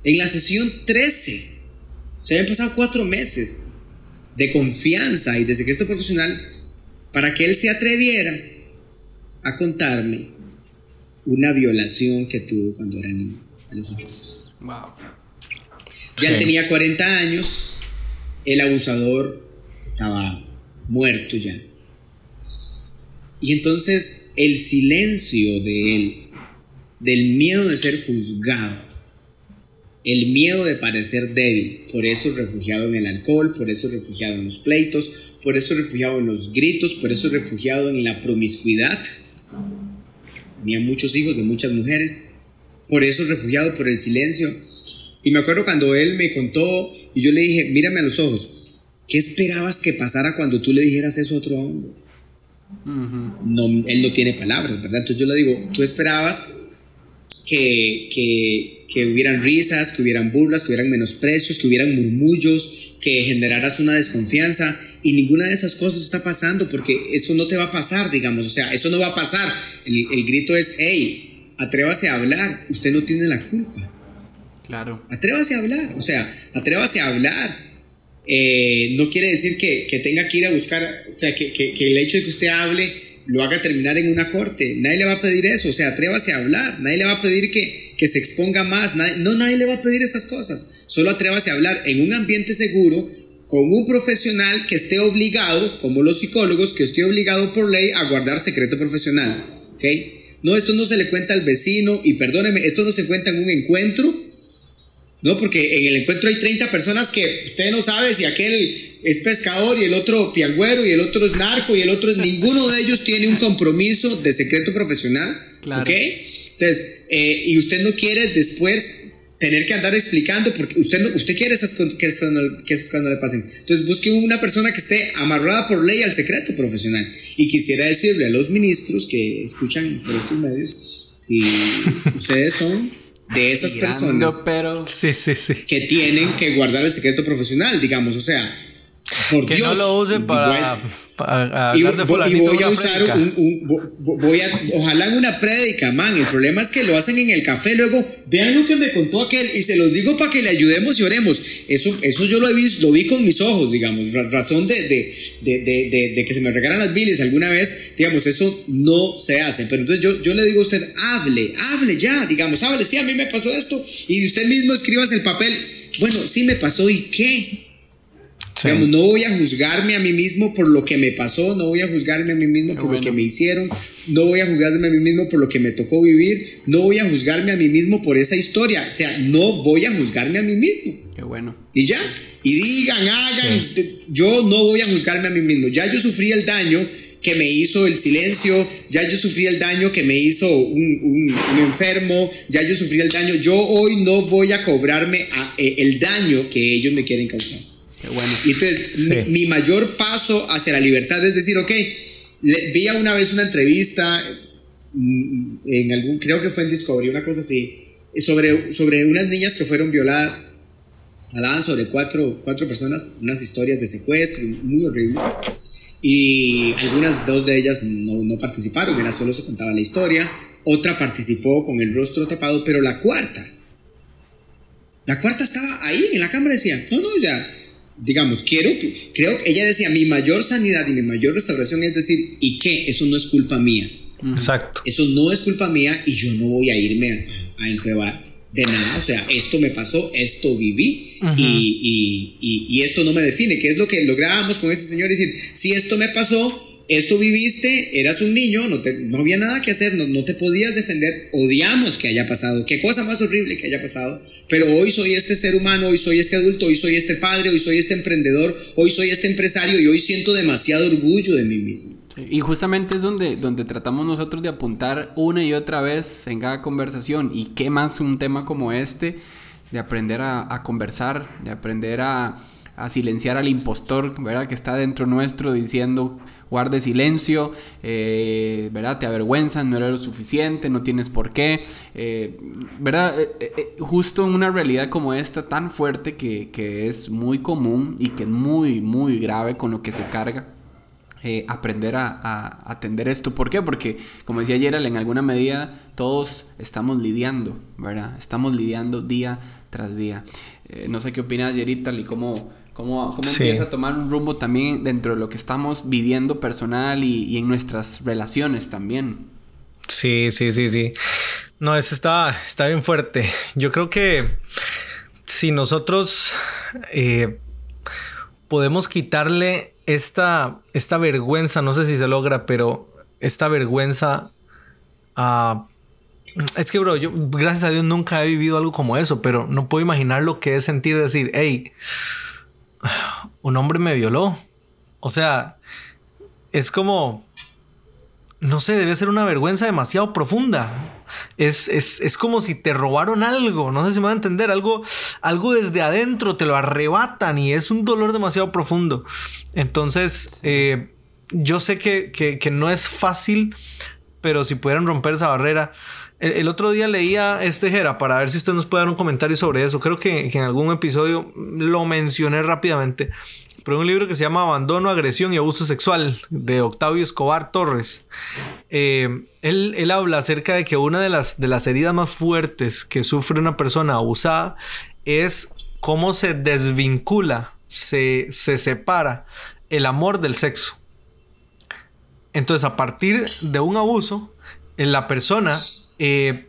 En la sesión 13. Se habían pasado cuatro meses de confianza y de secreto profesional para que él se atreviera a contarme una violación que tuvo cuando era niño, a los ocho años. Wow. Ya él tenía 40 años, el abusador estaba muerto ya. Y entonces el silencio de él, del miedo de ser juzgado, el miedo de parecer débil, por eso refugiado en el alcohol, por eso refugiado en los pleitos, por eso refugiado en los gritos, por eso refugiado en la promiscuidad. Tenía muchos hijos de muchas mujeres, por eso refugiado por el silencio. Y me acuerdo cuando él me contó y yo le dije, mírame a los ojos, ¿qué esperabas que pasara cuando tú le dijeras eso a otro hombre? no, él no tiene palabras, ¿verdad? Entonces yo le digo, tú esperabas que, que, que hubieran risas, que hubieran burlas, que hubieran menosprecios, que hubieran murmullos, que generaras una desconfianza y ninguna de esas cosas está pasando porque eso no te va a pasar, digamos, o sea, eso no va a pasar. El, el grito es, hey, atrévase a hablar, usted no tiene la culpa. Claro. Atrévase a hablar, o sea, atrévase a hablar. Eh, no quiere decir que, que tenga que ir a buscar, o sea, que, que- el hecho de que usted hable lo haga terminar en una corte. Nadie le va a pedir eso, o sea, atrévase a hablar. Nadie le va a pedir que, se exponga más. No, nadie le va a pedir esas cosas. Solo atrévase a hablar en un ambiente seguro con un profesional que esté obligado, como los psicólogos, que esté obligado por ley a guardar secreto profesional. ¿Ok? No, esto no se le cuenta al vecino y perdóneme, esto no se cuenta en un encuentro. No, porque en el encuentro hay 30 personas que usted no sabe si aquel es pescador y el otro piangüero y el otro es narco y el otro. Ninguno de ellos tiene un compromiso de secreto profesional. Claro. ¿Ok? Entonces, eh, y usted no quiere después tener que andar explicando porque usted no, usted quiere esas que, esas- que esas cuando le pasen. Entonces busque una persona que esté amarrada por ley al secreto profesional. Y quisiera decirle a los ministros que escuchan por estos medios, si ustedes son de esas Tirando, personas pero. Sí, sí, sí. que tienen que guardar el secreto profesional, digamos, o sea, por Que Dios. no lo use para, pues, y, hablar de vo- y fulanito voy a usar un, un- vo- vo- voy a ojalá en una prédica, man. El problema es que lo hacen en el café, luego vean lo que me contó aquel y se los digo para que le ayudemos y oremos. Eso, eso yo lo he visto, lo vi con mis ojos, digamos, ra- razón de, de, de, de- de- de que se me regalan las bilis alguna vez, digamos, eso no se hace. Pero entonces yo, yo le digo a usted, hable, hable ya, digamos, hable, sí, a mí me pasó esto y usted mismo escribas el papel. Bueno, sí me pasó y qué. Sí. Digamos, no voy a juzgarme a mí mismo por lo que me pasó, no voy a juzgarme a mí mismo Qué por lo que me hicieron, no voy a juzgarme a mí mismo por lo que me tocó vivir, no voy a juzgarme a mí mismo por esa historia, o sea, no voy a juzgarme a mí mismo. Qué bueno. Y ya, y digan, hagan, yo no voy a juzgarme a mí mismo, ya yo sufrí el daño que me hizo el silencio, ya yo sufrí el daño que me hizo un, un- un enfermo, ya yo sufrí el daño, yo hoy no voy a cobrarme a- eh, el daño que ellos me quieren causar. Qué bueno. Y entonces Sí. mi, mi mayor paso hacia la libertad es decir, ok, le- vi una vez una entrevista mm, en algún, creo que fue en Discovery, una cosa así, sobre, sobre unas niñas que fueron violadas. Hablaban sobre cuatro, cuatro personas, unas historias de secuestro muy horribles. Y algunas, dos de ellas no, no participaron, era solo se contaba la historia. Otra participó con el rostro tapado, pero la cuarta, la cuarta estaba ahí en la cámara decía, no, no, ya, digamos, quiero, que- creo que ella decía, mi mayor sanidad y mi mayor restauración es decir, ¿y qué? Eso no es culpa mía. Exacto. Eso no es culpa mía y yo no voy a irme a, a enjuevar de nada. O sea, esto me pasó, esto viví y, y- y- y esto no me define. ¿Qué es lo que lográbamos con ese señor? Decir, si esto me pasó, esto viviste, eras un niño, no, te- no había nada que hacer, no, no te podías defender, odiamos que haya pasado, qué cosa más horrible que haya pasado, Pero hoy soy este ser humano, hoy soy este adulto, hoy soy este padre, hoy soy este emprendedor, hoy soy este empresario y hoy siento demasiado orgullo de mí mismo. Y justamente es donde, donde tratamos nosotros de apuntar una y otra vez en cada conversación. ¿Y qué más un tema como este? De aprender a, a conversar, de aprender a, a silenciar al impostor, ¿verdad? Que está dentro nuestro diciendo guarde silencio, eh, ¿verdad? Te avergüenzan, no eres lo suficiente, no tienes por qué, eh, ¿verdad? Eh, eh, justo en una realidad como esta tan fuerte que, que, es muy común y que es muy, muy grave con lo que se carga. aprender a, a, atender esto. ¿Por qué? Porque, como decía Gerald, en alguna medida todos estamos lidiando, ¿verdad? Estamos lidiando día tras día. no sé qué opinas, Yerital, y cómo, cómo, cómo sí. empieza a tomar un rumbo también dentro de lo que estamos viviendo personal y, y, en nuestras relaciones también. Sí, sí, sí, sí. No, eso está, está bien fuerte. Yo creo que si nosotros eh, podemos quitarle esta, esta vergüenza, no sé si se logra, pero esta vergüenza a... Es que, bro, yo gracias a Dios nunca he vivido algo como eso, pero no puedo imaginar lo que es sentir decir, hey, un hombre me violó. O sea, es como, no sé, debe ser una vergüenza demasiado profunda. Es, es, es, como si te robaron algo, no sé si me va a entender, algo, algo desde adentro, te lo arrebatan y es un dolor demasiado profundo. Entonces, eh, yo sé que, que, que no es fácil, pero si pudieran romper esa barrera, el, otro día leía este Jera para ver si usted nos puede dar un comentario sobre eso. Creo que, que, en algún episodio lo mencioné rápidamente. Pero un libro que se llama Abandono, Agresión y Abuso Sexual de Octavio Escobar Torres. Eh, él, él, habla acerca de que una de las, de las heridas más fuertes que sufre una persona abusada es cómo se desvincula, se, se separa el amor del sexo. Entonces, a partir de un abuso, la persona eh,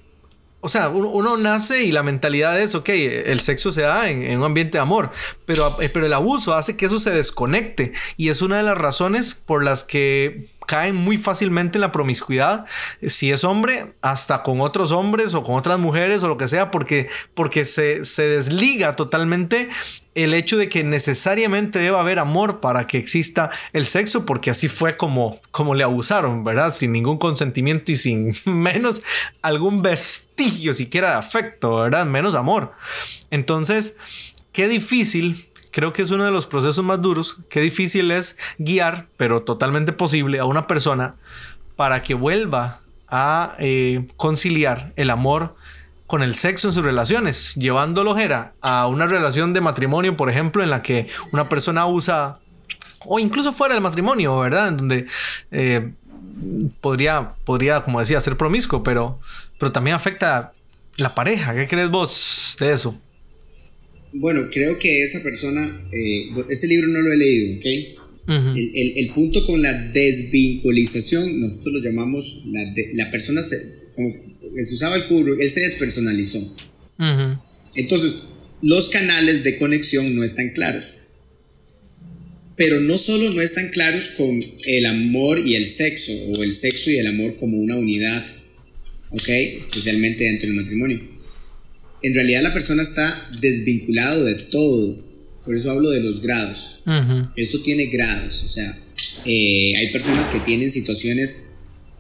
o sea, uno, nace y la mentalidad es, ok, el sexo se da en, en, un ambiente de amor, pero, pero el abuso hace que eso se desconecte. Y es una de las razones por las que caen muy fácilmente en la promiscuidad, si es hombre, hasta con otros hombres o con otras mujeres o lo que sea, porque, porque se, se desliga totalmente el hecho de que necesariamente deba haber amor para que exista el sexo, porque así fue como, como le abusaron, ¿verdad? Sin ningún consentimiento y sin menos algún vestigio siquiera de afecto, ¿verdad? Menos amor. Entonces, qué difícil creo que es uno de los procesos más duros. Qué difícil es guiar, pero totalmente posible, a una persona para que vuelva a eh, conciliar el amor con el sexo en sus relaciones, llevándolo Jera, a una relación de matrimonio, por ejemplo, en la que una persona abusa, o incluso fuera del matrimonio, ¿verdad? En donde eh, podría, podría, como decía, ser promiscuo, pero, pero también afecta la pareja. ¿Qué crees vos de eso? Bueno, creo que esa persona, eh, este libro no lo he leído, ¿ok? Uh -huh. el, el, el, punto con la desvinculización, nosotros lo llamamos, la, de, la persona, se, como se usaba el cubo, él se despersonalizó. Uh -huh. Entonces, los canales de conexión no están claros. Pero no solo no están claros con el amor y el sexo, o el sexo y el amor como una unidad, ¿ok? Especialmente dentro del matrimonio en realidad la persona está desvinculado de todo. Por eso hablo de los grados. Uh -huh. Esto tiene grados. O sea, eh, hay personas que tienen situaciones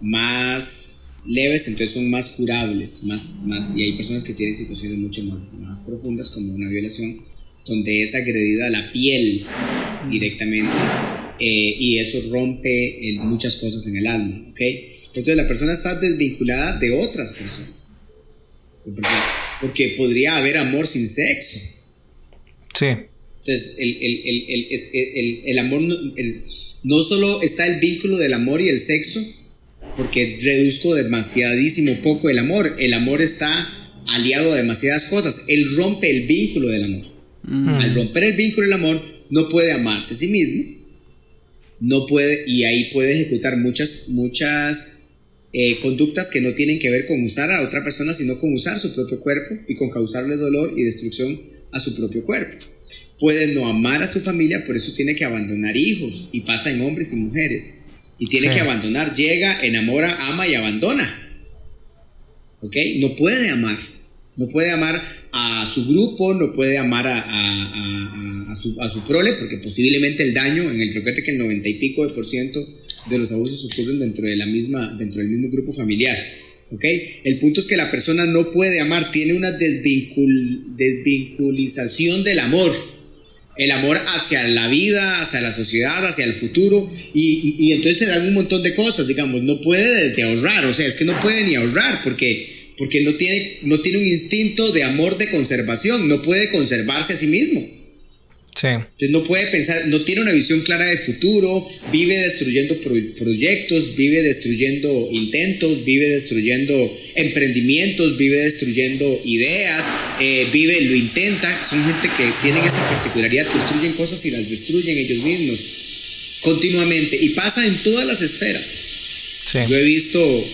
más leves, entonces son más curables. Más, más, y hay personas que tienen situaciones mucho más, más profundas, como una violación, donde es agredida la piel directamente. Eh, y eso rompe el, muchas cosas en el alma. ¿okay? Entonces la persona está desvinculada de otras personas. Porque podría haber amor sin sexo. Sí. Entonces, el, el, el, el, el amor, no solo está el vínculo del amor y el sexo, porque reduzco demasiadísimo poco el amor. El amor está aliado a demasiadas cosas. Él rompe el vínculo del amor. Mm. Al romper el vínculo del amor, no puede amarse a sí mismo. No puede, y ahí puede ejecutar muchas, muchas eh, conductas que no tienen que ver con usar a otra persona, sino con usar su propio cuerpo y con causarle dolor y destrucción a su propio cuerpo. Puede no amar a su familia, por eso tiene que abandonar hijos y pasa en hombres y mujeres. Y tiene sí. que abandonar, llega, enamora, ama y abandona. ¿Ok? No puede amar. No puede amar a su grupo, no puede amar a, a- a- a su, a su prole, porque posiblemente el daño, en el recuerde que el 90 y pico de por ciento de los abusos ocurren dentro, de la misma, dentro del mismo grupo familiar. ¿ok? El punto es que la persona no puede amar, tiene una desvincul- desvinculización del amor. El amor hacia la vida, hacia la sociedad, hacia el futuro, y, y- entonces se dan un montón de cosas, digamos, no puede desde ahorrar, o sea, es que no puede ni ahorrar, porque, porque no, tiene, no tiene un instinto de amor de conservación, no puede conservarse a sí mismo. Sí. Entonces no puede pensar, no tiene una visión clara de futuro, vive destruyendo pro- proyectos, vive destruyendo intentos, vive destruyendo emprendimientos, vive destruyendo ideas, eh, vive, lo intenta. Son gente que tienen esta particularidad, construyen cosas y las destruyen ellos mismos continuamente. Y pasa en todas las esferas. Sí. Yo he visto,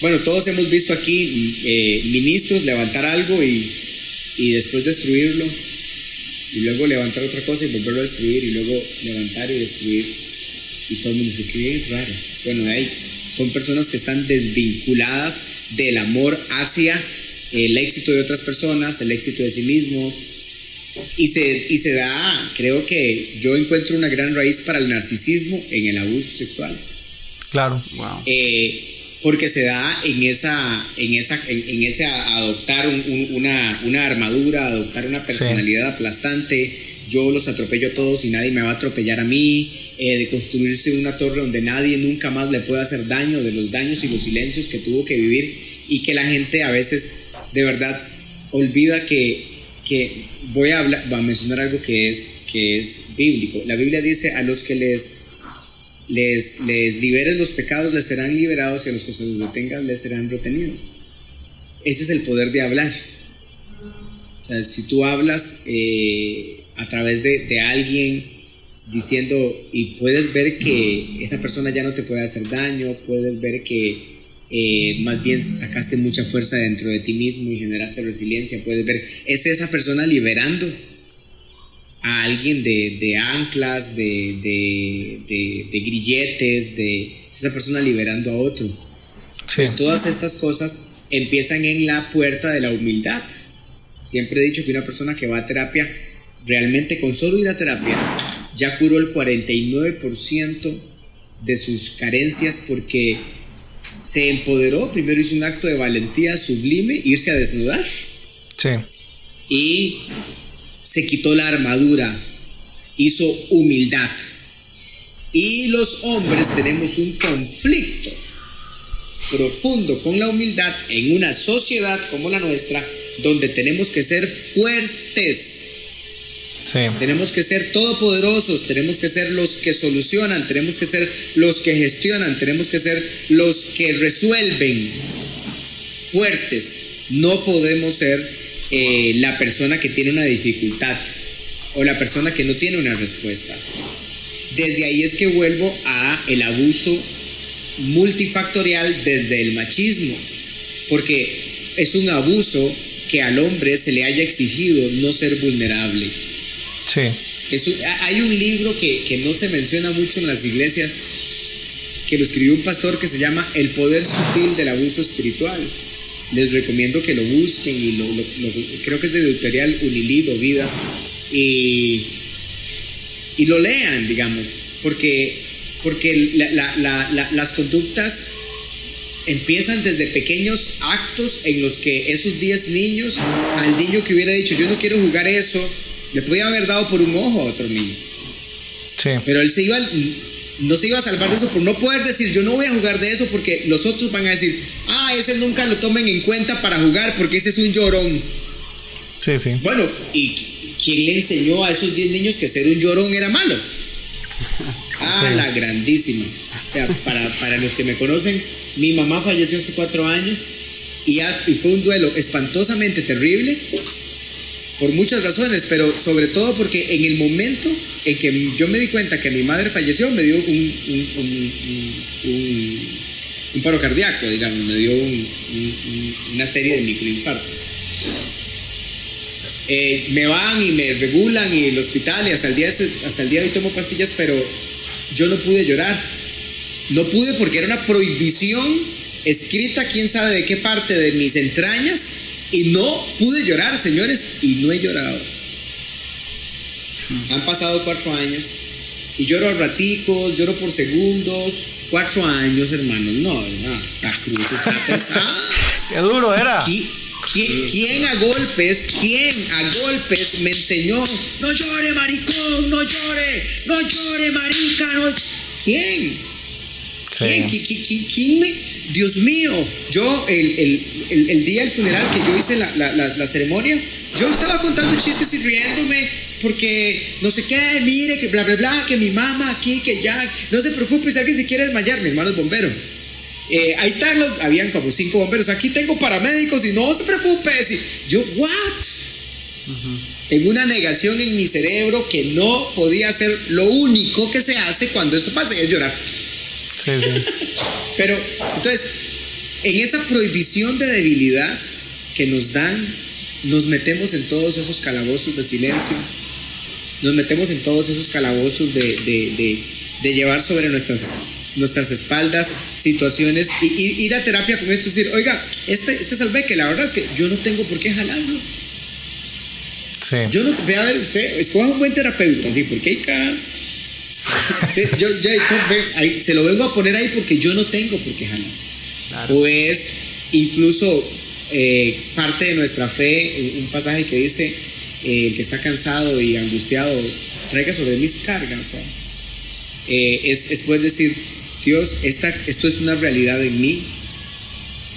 bueno, todos hemos visto aquí eh, ministros levantar algo y, y después destruirlo, y luego levantar otra cosa y volverlo a destruir, y luego levantar y destruir. Y todo el mundo dice, qué raro. Bueno, de ahí son personas que están desvinculadas del amor hacia el éxito de otras personas, el éxito de sí mismos. Y se, y se da, creo que yo encuentro una gran raíz para el narcisismo en el abuso sexual. Claro. Wow. Eh, porque se da en esa, en esa, en, en ese adoptar un- un- una, una armadura, adoptar una personalidad aplastante. Yo los atropello a todos y nadie me va a atropellar a mí. eh, de construirse una torre donde nadie nunca más le puede hacer daño, de los daños y los silencios que tuvo que vivir y que la gente a veces de verdad olvida que, que voy a, hablar, voy a mencionar algo que es, que es bíblico. La Biblia dice a los que les les, les liberes los pecados, les serán liberados y a los que se los detengan, les serán retenidos. Ese es el poder de hablar. O sea, si tú hablas eh, a través de, de alguien diciendo y puedes ver que esa persona ya no te puede hacer daño, puedes ver que eh, más bien sacaste mucha fuerza dentro de ti mismo y generaste resiliencia, puedes ver, es esa persona liberando a alguien de, de anclas, de, de, de- grilletes, de es esa persona liberando a otro. Sí. Pues todas estas cosas empiezan en la puerta de la humildad. Siempre he dicho que una persona que va a terapia, realmente con solo ir a terapia, ya curó el 49% de sus carencias porque se empoderó, primero hizo un acto de valentía sublime, irse a desnudar Sí. y se quitó la armadura, hizo humildad. Y los hombres tenemos un conflicto profundo con la humildad en una sociedad como la nuestra, donde tenemos que ser fuertes, Sí. tenemos que ser todopoderosos, tenemos que ser los que solucionan, tenemos que ser los que gestionan, tenemos que ser los que resuelven, fuertes. No podemos ser eh, la persona que tiene una dificultad o la persona que no tiene una respuesta. Desde ahí es que vuelvo a el abuso multifactorial desde el machismo, porque es un abuso que al hombre se le haya exigido no ser vulnerable. Sí. Es un- ha- hay un libro que, que no se menciona mucho en las iglesias, que lo escribió un pastor que se llama El poder sutil del abuso espiritual. Les recomiendo que lo busquen y lo, lo- lo- creo que es de editorial Unilido Vida y, y lo lean, digamos, porque, porque la- la- la- la- las conductas empiezan desde pequeños actos en los que esos 10 niños, al niño que hubiera dicho yo no quiero jugar eso, le podía haber dado por un ojo a otro niño. Sí. Pero él se iba, al- no se iba a salvar de eso por no poder decir yo no voy a jugar de eso porque los otros van a decir, ah, ese nunca lo tomen en cuenta para jugar porque ese es un llorón. Sí, sí. Bueno, ¿y quién le enseñó a esos 10 niños que ser un llorón era malo? Ah, Sí. la grandísima. O sea, para, para los que me conocen, mi mamá falleció hace cuatro años y fue un duelo espantosamente terrible por muchas razones, pero sobre todo porque en el momento en que yo me di cuenta que mi madre falleció, me dio un, un- un- un- paro cardíaco, digamos, me dio un- un- un- una serie de microinfartos. Eh, me van y me regulan y el hospital y hasta el, día, hasta el día de hoy tomo pastillas, pero yo no pude llorar. No pude porque era una prohibición escrita, quién sabe de qué parte de mis entrañas, Y no pude llorar, señores, y no he llorado. Han pasado cuatro años y lloro a raticos, lloro por segundos. Cuatro años, hermanos. No, no, esta cruz está pesada. Qué duro era. ¿Qui- ¿Quién, quién a golpes, quién a golpes me enseñó? No llore, maricón, no llore, no llore, marica, no. ¿Quién? ¿Quién? Sí. ¿Qui- qui- qui- ¿Quién me.? Dios mío, yo el, el- el- el día del funeral que yo hice la, la- la- la ceremonia, yo estaba contando chistes y riéndome porque no sé qué, mire, que bla, bla, bla, que mi mamá aquí, que ya, no se preocupe si alguien se quiere desmayar, mi hermano es bombero. Eh, ahí están los, habían como cinco bomberos, aquí tengo paramédicos y no se preocupe. si- yo, ¿what? En una negación en mi cerebro que no podía hacer lo único que se hace cuando esto pasa, y es llorar. Sí, sí. Pero, entonces, en esa prohibición de debilidad que nos dan, nos metemos en todos esos calabozos de silencio, nos metemos en todos esos calabozos de, de- de- de llevar sobre nuestras, nuestras espaldas situaciones y, y ir a terapia con esto y decir, oiga, este, este salve que la verdad es que yo no tengo por qué jalarlo. Sí. Yo no, ve a ver, usted, escoja un buen terapeuta, sí, porque hay cada... Eh, yo, yo- ahí, se lo vengo a poner ahí porque yo no tengo por qué jalar. Claro. O es incluso eh, parte de nuestra fe, un pasaje que dice, eh, el que está cansado y angustiado, traiga sobre mí su carga. O sea, eh, es, es poder decir, Dios, esta, esto es una realidad en mí.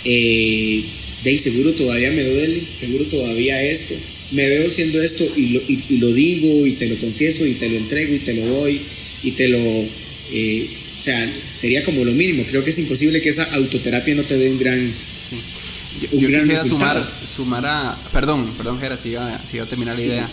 Eh, de ahí seguro todavía me duele, seguro todavía esto. Me veo siendo esto y lo, y- y lo digo y te lo confieso y te lo entrego y te lo doy y te lo... eh, o sea, sería como lo mínimo. Creo que es imposible que esa autoterapia no te dé un gran... Sí. Un yo gran quisiera resultado. sumar, sumar a. Perdón, perdón, Jera, si iba, si iba a terminar la idea.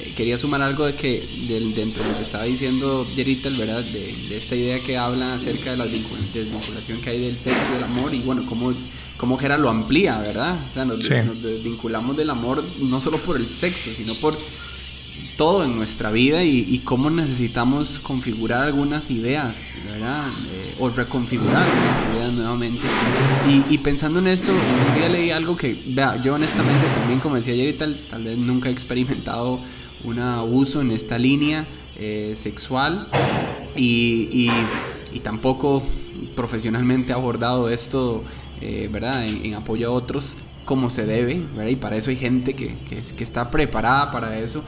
Eh, quería sumar algo de que del, dentro de lo que estaba diciendo Yerital, ¿verdad? De, de esta idea que habla acerca de la vincul- desvinculación que hay del sexo y del amor y bueno, cómo, cómo Jera lo amplía, ¿verdad? O sea, nos, Sí. nos desvinculamos del amor no solo por el sexo, sino por todo en nuestra vida y, y cómo necesitamos configurar algunas ideas, ¿verdad? Eh, o reconfigurar algunas ideas nuevamente. Y, y pensando en esto, un día leí algo que, vea, yo honestamente también, como decía ayer y tal, tal vez nunca he experimentado un abuso en esta línea eh, sexual y, y- tampoco profesionalmente he abordado esto, eh, ¿verdad? En, en apoyo a otros como se debe, ¿verdad? Y para eso hay gente que, que, que está preparada para eso.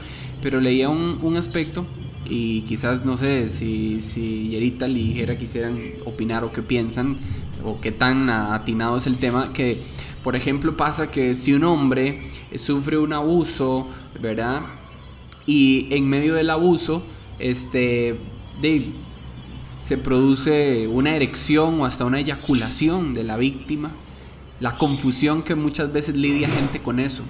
Pero leía un, un aspecto y quizás no sé si, si Yerita y Jera quisieran opinar o qué piensan o qué tan atinado es el tema que por ejemplo pasa que si un hombre sufre un abuso verdad y en medio del abuso este se produce una erección o hasta una eyaculación de la víctima la confusión que muchas veces lidia gente con eso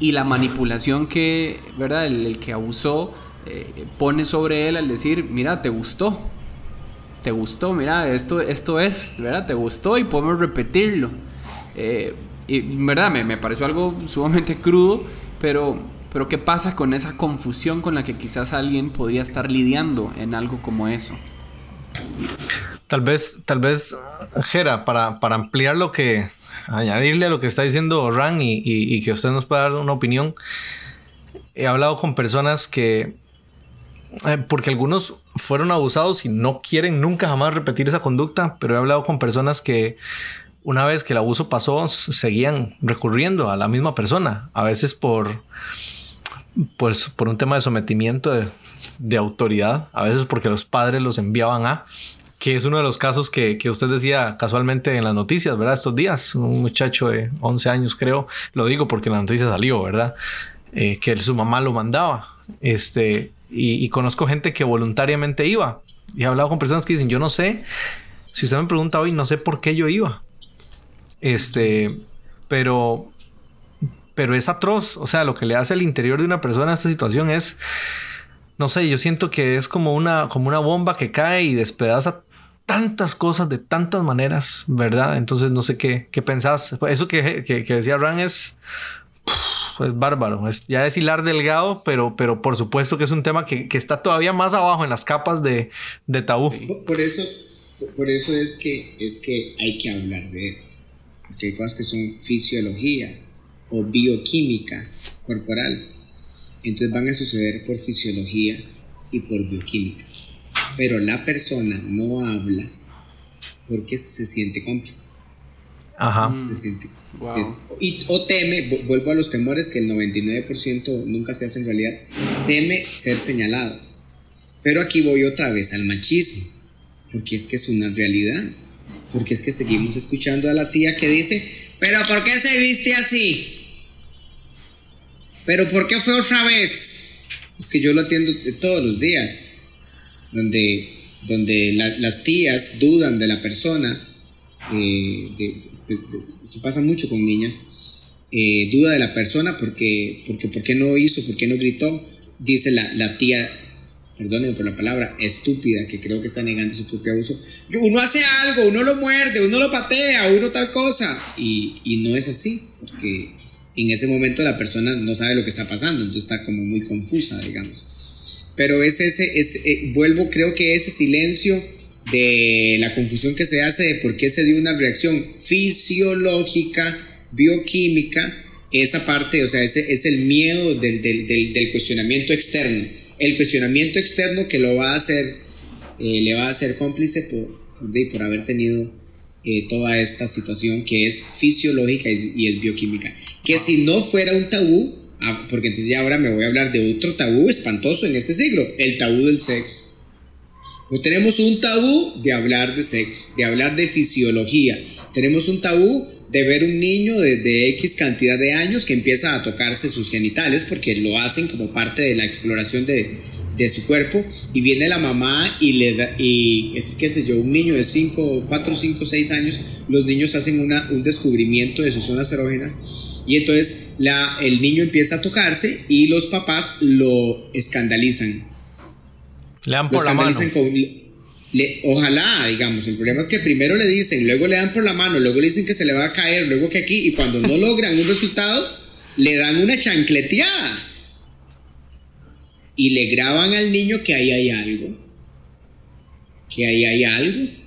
y la manipulación que, ¿verdad? El, que abusó eh, pone sobre él al decir, mira, te gustó, te gustó, mira, esto, esto es, ¿verdad? Te gustó y podemos repetirlo. Eh, y, ¿verdad? Me, me pareció algo sumamente crudo, pero, pero ¿qué pasa con esa confusión con la que quizás alguien podría estar lidiando en algo como eso? Tal vez, tal vez, Jera, para, para ampliar lo que, añadirle a lo que está diciendo Ran y, que usted nos pueda dar una opinión, he hablado con personas que, eh, porque algunos fueron abusados y no quieren nunca jamás repetir esa conducta, pero he hablado con personas que una vez que el abuso pasó, seguían recurriendo a la misma persona, a veces por, pues, por un tema de sometimiento de autoridad, a veces porque los padres los enviaban a, que es uno de los casos que, que usted decía casualmente en las noticias, ¿verdad? Estos días, un muchacho de 11 años creo, lo digo porque la noticia salió, ¿verdad? Eh, que su mamá lo mandaba, este, y, y conozco gente que voluntariamente iba, y he hablado con personas que dicen, yo no sé, si usted me pregunta hoy, no sé por qué yo iba, este, pero pero es atroz. O sea, lo que le hace al interior de una persona a esta situación es, no sé, yo siento que es como una, como una bomba que cae y despedaza tantas cosas de tantas maneras, ¿verdad? Entonces no sé qué, qué pensás. Eso que, que, decía Ran es, es bárbaro. Es, ya es hilar delgado, pero, pero por supuesto que es un tema que, que está todavía más abajo en las capas de, de tabú. Por eso, por eso es que, es que hay que hablar de esto. Porque hay cosas que son fisiología o bioquímica corporal. Entonces van a suceder por fisiología y por bioquímica. Pero la persona no habla porque se siente cómplice. Ajá. Se siente. Wow. es- y, o teme, vu- vuelvo a los temores que el 99% nunca se hace en realidad, teme ser señalado. Pero aquí voy otra vez al machismo, porque es que es una realidad. Porque es que seguimos escuchando a la tía que dice, pero ¿por qué se viste así? ¿Pero por qué fue otra vez? Es que yo lo atiendo todos los días, donde, donde la- las tías dudan de la persona, eh, de- de- de- eso pasa mucho con niñas, eh, duda de la persona porque, porque ¿por qué no hizo? ¿Por qué no gritó? Dice la, la tía, perdónenme por la palabra, estúpida, que creo que está negando su propio abuso. Uno hace algo, uno lo muerde, uno lo patea, uno tal cosa. Y, y no es así, porque en ese momento la persona no sabe lo que está pasando, entonces está como muy confusa, digamos. Pero es ese, es, eh, vuelvo, creo que ese silencio de la confusión que se hace de por qué se dio una reacción fisiológica, bioquímica, esa parte, o sea, ese es el miedo del, del, del, cuestionamiento externo. El cuestionamiento externo que lo va a hacer, eh, le va a hacer cómplice por, por haber tenido eh, toda esta situación que es fisiológica y, y es bioquímica. Que si no fuera un tabú, ah, porque entonces ya ahora me voy a hablar de otro tabú espantoso en este siglo, el tabú del sexo. No tenemos un tabú de hablar de sexo, de hablar de fisiología. Tenemos un tabú de ver un niño desde X cantidad de años que empieza a tocarse sus genitales porque lo hacen como parte de la exploración de, de su cuerpo y viene la mamá y le da, y es qué sé yo, un niño de 5, 4, 5, 6 años, los niños hacen una, un descubrimiento de sus zonas erógenas y entonces la, el niño empieza a tocarse y los papás lo escandalizan. Le dan Lo por la mano. con- le- ojalá, digamos, el problema es que primero le dicen, luego le dan por la mano, luego le dicen que se le va a caer, luego que aquí, y cuando no logran un resultado, le dan una chancleteada. Y le graban al niño que ahí hay algo. Que ahí hay algo.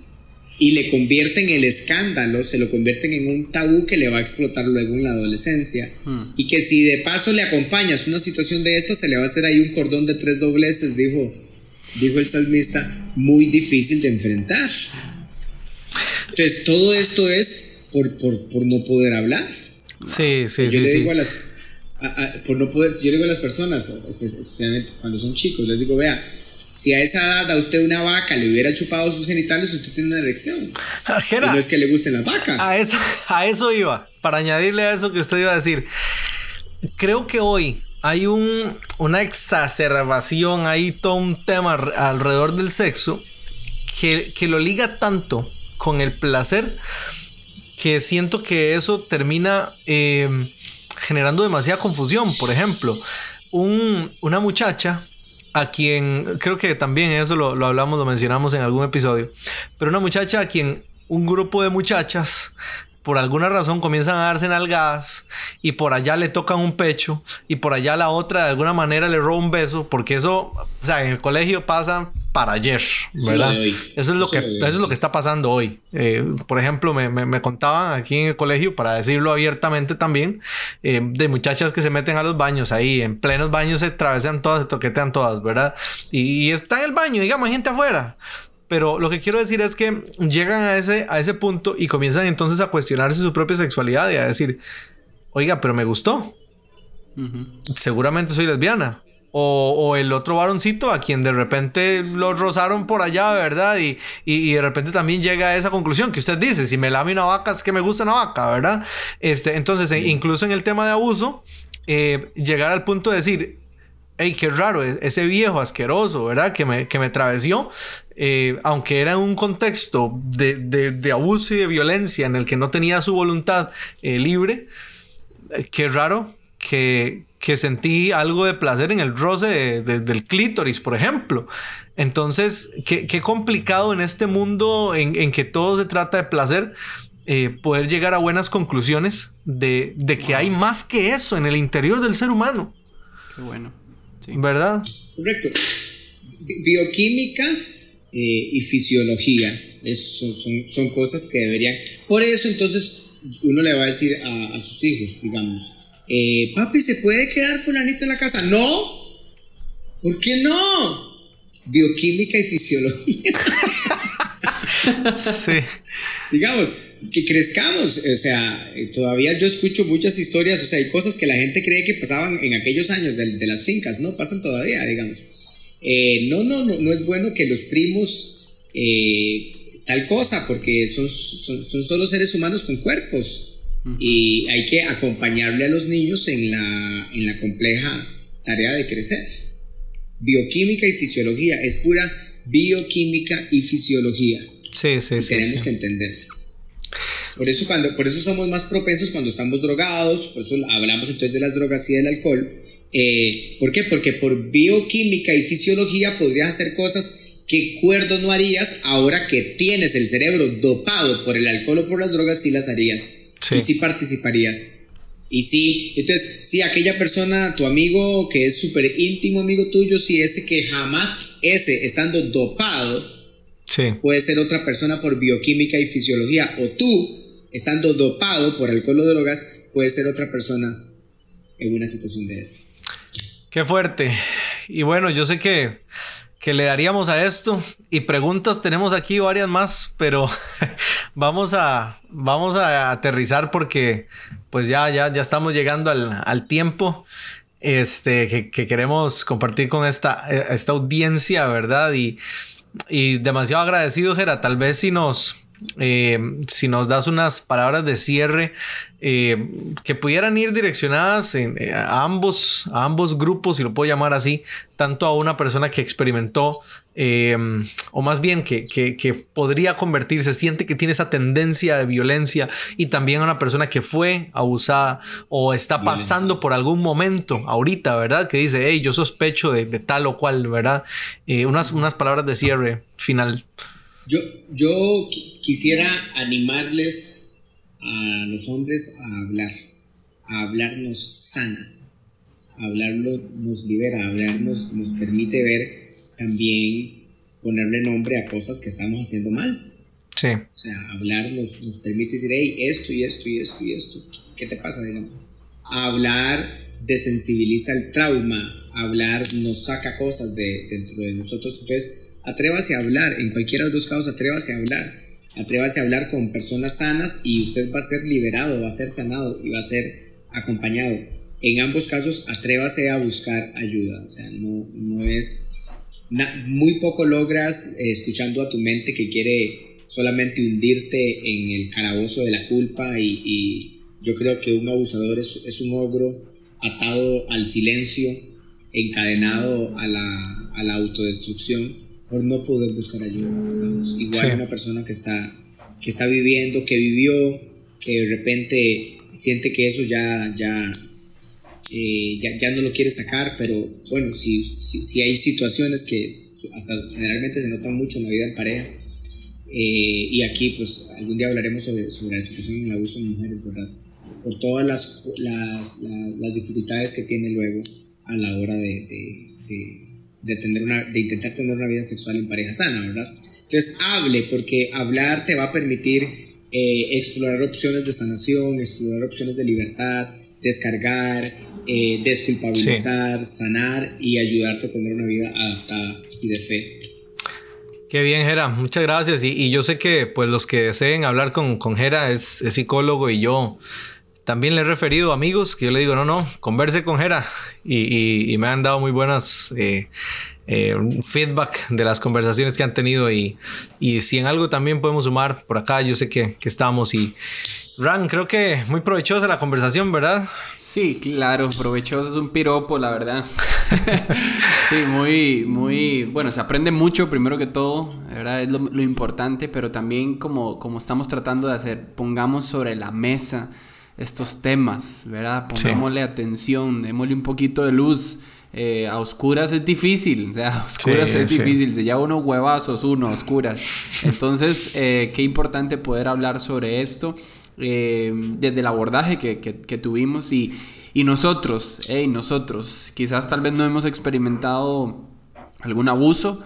Y le convierten el escándalo, se lo convierten en un tabú que le va a explotar luego en la adolescencia. Y que si de paso le acompañas una situación de esta, se le va a hacer ahí un cordón de tres dobleces, dijo, dijo el salmista, muy difícil de enfrentar. Entonces, todo esto es por, por, por no poder hablar. Sí, sí, yo sí. le sí. digo a las a- a- por no poder, si yo le digo a las personas, especialmente cuando son chicos, les digo, vea, si a esa edad a usted una vaca le hubiera chupado sus genitales, usted tiene una erección. Ah, Y Jera, no es que le gusten las vacas. a, eso, a eso iba. Para añadirle a eso que usted iba a decir. Creo que hoy hay un, una exacerbación, hay todo un tema alrededor del sexo que, que lo liga tanto con el placer que siento que eso termina eh, generando demasiada confusión. Por ejemplo, un- una muchacha a quien, creo que también eso lo, lo hablamos, lo mencionamos en algún episodio, pero una muchacha a quien un grupo de muchachas por alguna razón comienzan a darse nalgadas y por allá le tocan un pecho y por allá la otra de alguna manera le roba un beso, porque eso, o sea, en el colegio pasa para ayer, ¿verdad? Eso es lo que, eso es lo que está pasando hoy. Eh, por ejemplo, me, me- me contaban aquí en el colegio, para decirlo abiertamente también, eh, de muchachas que se meten a los baños ahí, en plenos baños se atravesan todas, se toquetean todas, ¿verdad? Y, y está en el baño, digamos, hay gente afuera. Pero lo que quiero decir es que llegan a ese, a ese punto y comienzan entonces a cuestionarse su propia sexualidad y a decir, oiga, pero me gustó. Seguramente soy lesbiana. O, o el otro varoncito a quien de repente lo rozaron por allá, ¿verdad? Y, y, y de repente también llega a esa conclusión que usted dice, si me lame una vaca es que me gusta una vaca, ¿verdad? Este, entonces, e- incluso en el tema de abuso, eh, llegar al punto de decir, hey, qué raro, e- ese viejo asqueroso, ¿verdad? Que me, que me travesió, eh, aunque era un contexto de, de- de abuso y de violencia en el que no tenía su voluntad eh, libre, eh, qué raro que, que sentí algo de placer en el roce de- de- del clítoris, por ejemplo. Entonces, qué, qué complicado en este mundo en, en que todo se trata de placer. eh, poder llegar a buenas conclusiones de, de que hay más que eso en el interior del ser humano, Qué bueno. Sí. ¿verdad? Correcto. Bi- Bioquímica eh, y fisiología es- son, son- son cosas que deberían. Por eso, entonces, uno le va a decir a, a sus hijos, digamos, eh, papi, ¿se puede quedar fulanito en la casa? No. ¿Por qué no? Bioquímica y fisiología. Sí. digamos, que crezcamos, o sea, todavía yo escucho muchas historias, o sea, hay cosas que la gente cree que pasaban en aquellos años de, de las fincas, ¿no? Pasan todavía, digamos. Eh, no, no, no, no es bueno que los primos eh, tal cosa, porque son, son, son solo seres humanos con cuerpos y hay que acompañarle a los niños en la, en la compleja tarea de crecer. Bioquímica y fisiología, es pura bioquímica y fisiología. Sí, sí, sí. Tenemos sí. que entender. Por eso, cuando, por eso somos más propensos cuando estamos drogados, por eso hablamos entonces de las drogas y del alcohol. Eh, ¿Por qué? Porque por bioquímica y fisiología podrías hacer cosas que cuerdo no harías ahora que tienes el cerebro dopado por el alcohol o por las drogas, sí las harías. Sí. Y sí participarías. Y sí, entonces, si aquella persona, tu amigo que es súper íntimo amigo tuyo, si ese que jamás, ese estando dopado, Sí. puede ser otra persona por bioquímica y fisiología, o tú, estando dopado por alcohol o drogas, puede ser otra persona en una situación de estas. Qué fuerte. Y bueno, yo sé que, que le daríamos a esto y preguntas tenemos aquí varias más, pero vamos a, vamos a aterrizar porque pues ya, ya, ya estamos llegando al, al tiempo este, que, que queremos compartir con esta, esta audiencia, ¿verdad? Y, y demasiado agradecido, Jera. Tal vez si nos, eh, si nos das unas palabras de cierre eh, que pudieran ir direccionadas en- eh, a, ambos, a ambos grupos, si lo puedo llamar así, tanto a una persona que experimentó, eh, o más bien que, que- que podría convertirse, siente que tiene esa tendencia de violencia, y también a una persona que fue abusada o está pasando por algún momento ahorita, ¿verdad? Que dice, hey, yo sospecho de, de tal o cual, ¿verdad? Eh, unas, unas palabras de cierre final. Yo, yo qui- quisiera animarles a los hombres a hablar, a hablarnos sana. Hablarlo nos libera, hablarnos nos permite ver también ponerle nombre a cosas que estamos haciendo mal. Sí, O sea, hablar nos, nos permite decir, hey, esto y esto y esto y esto, ¿qué te pasa? Digamos. Hablar desensibiliza el trauma, hablar nos saca cosas de, dentro de nosotros. Entonces, atrévase a hablar, en cualquiera de los dos casos, atrévase a hablar. Atrévase a hablar con personas sanas y usted va a ser liberado, va a ser sanado y va a ser acompañado. En ambos casos, atrévase a buscar ayuda. O sea, no, no es muy poco logras eh, escuchando a tu mente que quiere solamente hundirte en el calabozo de la culpa y, yo creo que un abusador es, es un ogro atado al silencio, encadenado a la, a la autodestrucción por no poder buscar ayuda. digamos. Igual Sí. una persona que está, que está viviendo, que vivió, que de repente siente que eso ya, ya, eh, ya, ya no lo quiere sacar, pero bueno, si, si, si hay situaciones que hasta generalmente se notan mucho en la vida en pareja, eh, y aquí pues algún día hablaremos sobre, sobre la situación en el abuso de mujeres, ¿verdad? Por todas las, las, la- las dificultades que tiene luego a la hora de, de, de- de tener una, de intentar tener una vida sexual en pareja sana, ¿verdad? Entonces hable, porque hablar te va a permitir eh, explorar opciones de sanación, explorar opciones de libertad, descargar, eh, desculpabilizar, sanar y ayudarte a tener una vida adaptada y de fe. Qué bien, Jera. Muchas gracias. Y, y yo sé que pues los que deseen hablar con, con Jera es, es psicólogo y yo también le he referido amigos que yo le digo, no, no, converse con Jera. Y, y- me han dado muy buenas eh, eh, feedback de las conversaciones que han tenido. Y, y si en algo también podemos sumar por acá, yo sé que, que estamos. Y Ran, creo que muy provechosa la conversación, ¿verdad? Sí, claro, provechoso es un piropo, la verdad. sí, muy, muy, bueno, se aprende mucho primero que todo, ¿verdad? Es lo, lo importante, pero también como, como estamos tratando de hacer, pongamos sobre la mesa estos temas, ¿verdad? Sí. Pongámosle atención, démosle un poquito de luz. Eh, a oscuras es difícil, o sea, a oscuras Sí, es sí. difícil, se lleva unos huevazos, uno, a oscuras. Entonces, eh, qué importante poder hablar sobre esto eh, desde el abordaje que, que- que tuvimos y, y nosotros, hey, nosotros, quizás tal vez no hemos experimentado algún abuso,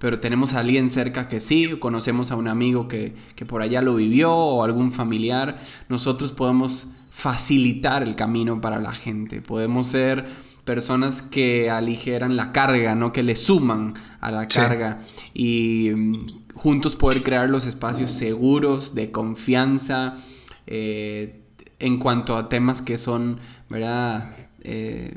pero tenemos a alguien cerca que sí, conocemos a un amigo que, que por allá lo vivió o algún familiar, nosotros podemos facilitar el camino para la gente, podemos ser personas que aligeran la carga, no que le suman a la carga y mm, juntos poder crear los espacios seguros de confianza eh, en cuanto a temas que son, ¿verdad? Eh,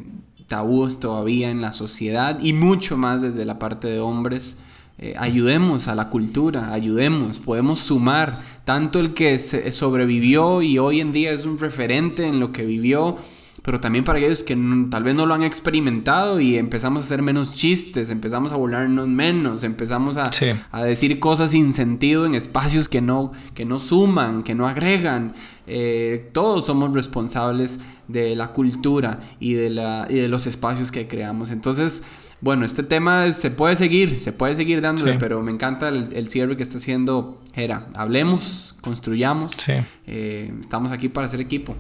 tabúes todavía en la sociedad y mucho más desde la parte de hombres. Eh, ayudemos a la cultura, ayudemos, podemos sumar tanto el que sobrevivió y hoy en día es un referente en lo que vivió, pero también para aquellos que tal vez no lo han experimentado y empezamos a hacer menos chistes, empezamos a burlarnos menos, empezamos a, a decir cosas sin sentido en espacios que no, que no suman, que no agregan. Eh, todos somos responsables de la cultura y de, la, y de los espacios que creamos. Entonces, bueno, este tema se puede seguir, se puede seguir dándole, pero me encanta el, cierre que está haciendo Jera. Hablemos, construyamos. Eh, estamos aquí para hacer equipo.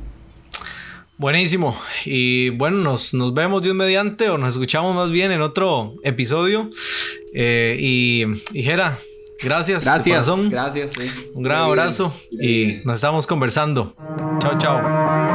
Buenísimo. Y bueno, nos, nos vemos Dios mediante o nos escuchamos más bien en otro episodio. Eh, y, y Jera, gracias. Gracias. Gracias. Un gran abrazo y nos estamos conversando. Chao, chao.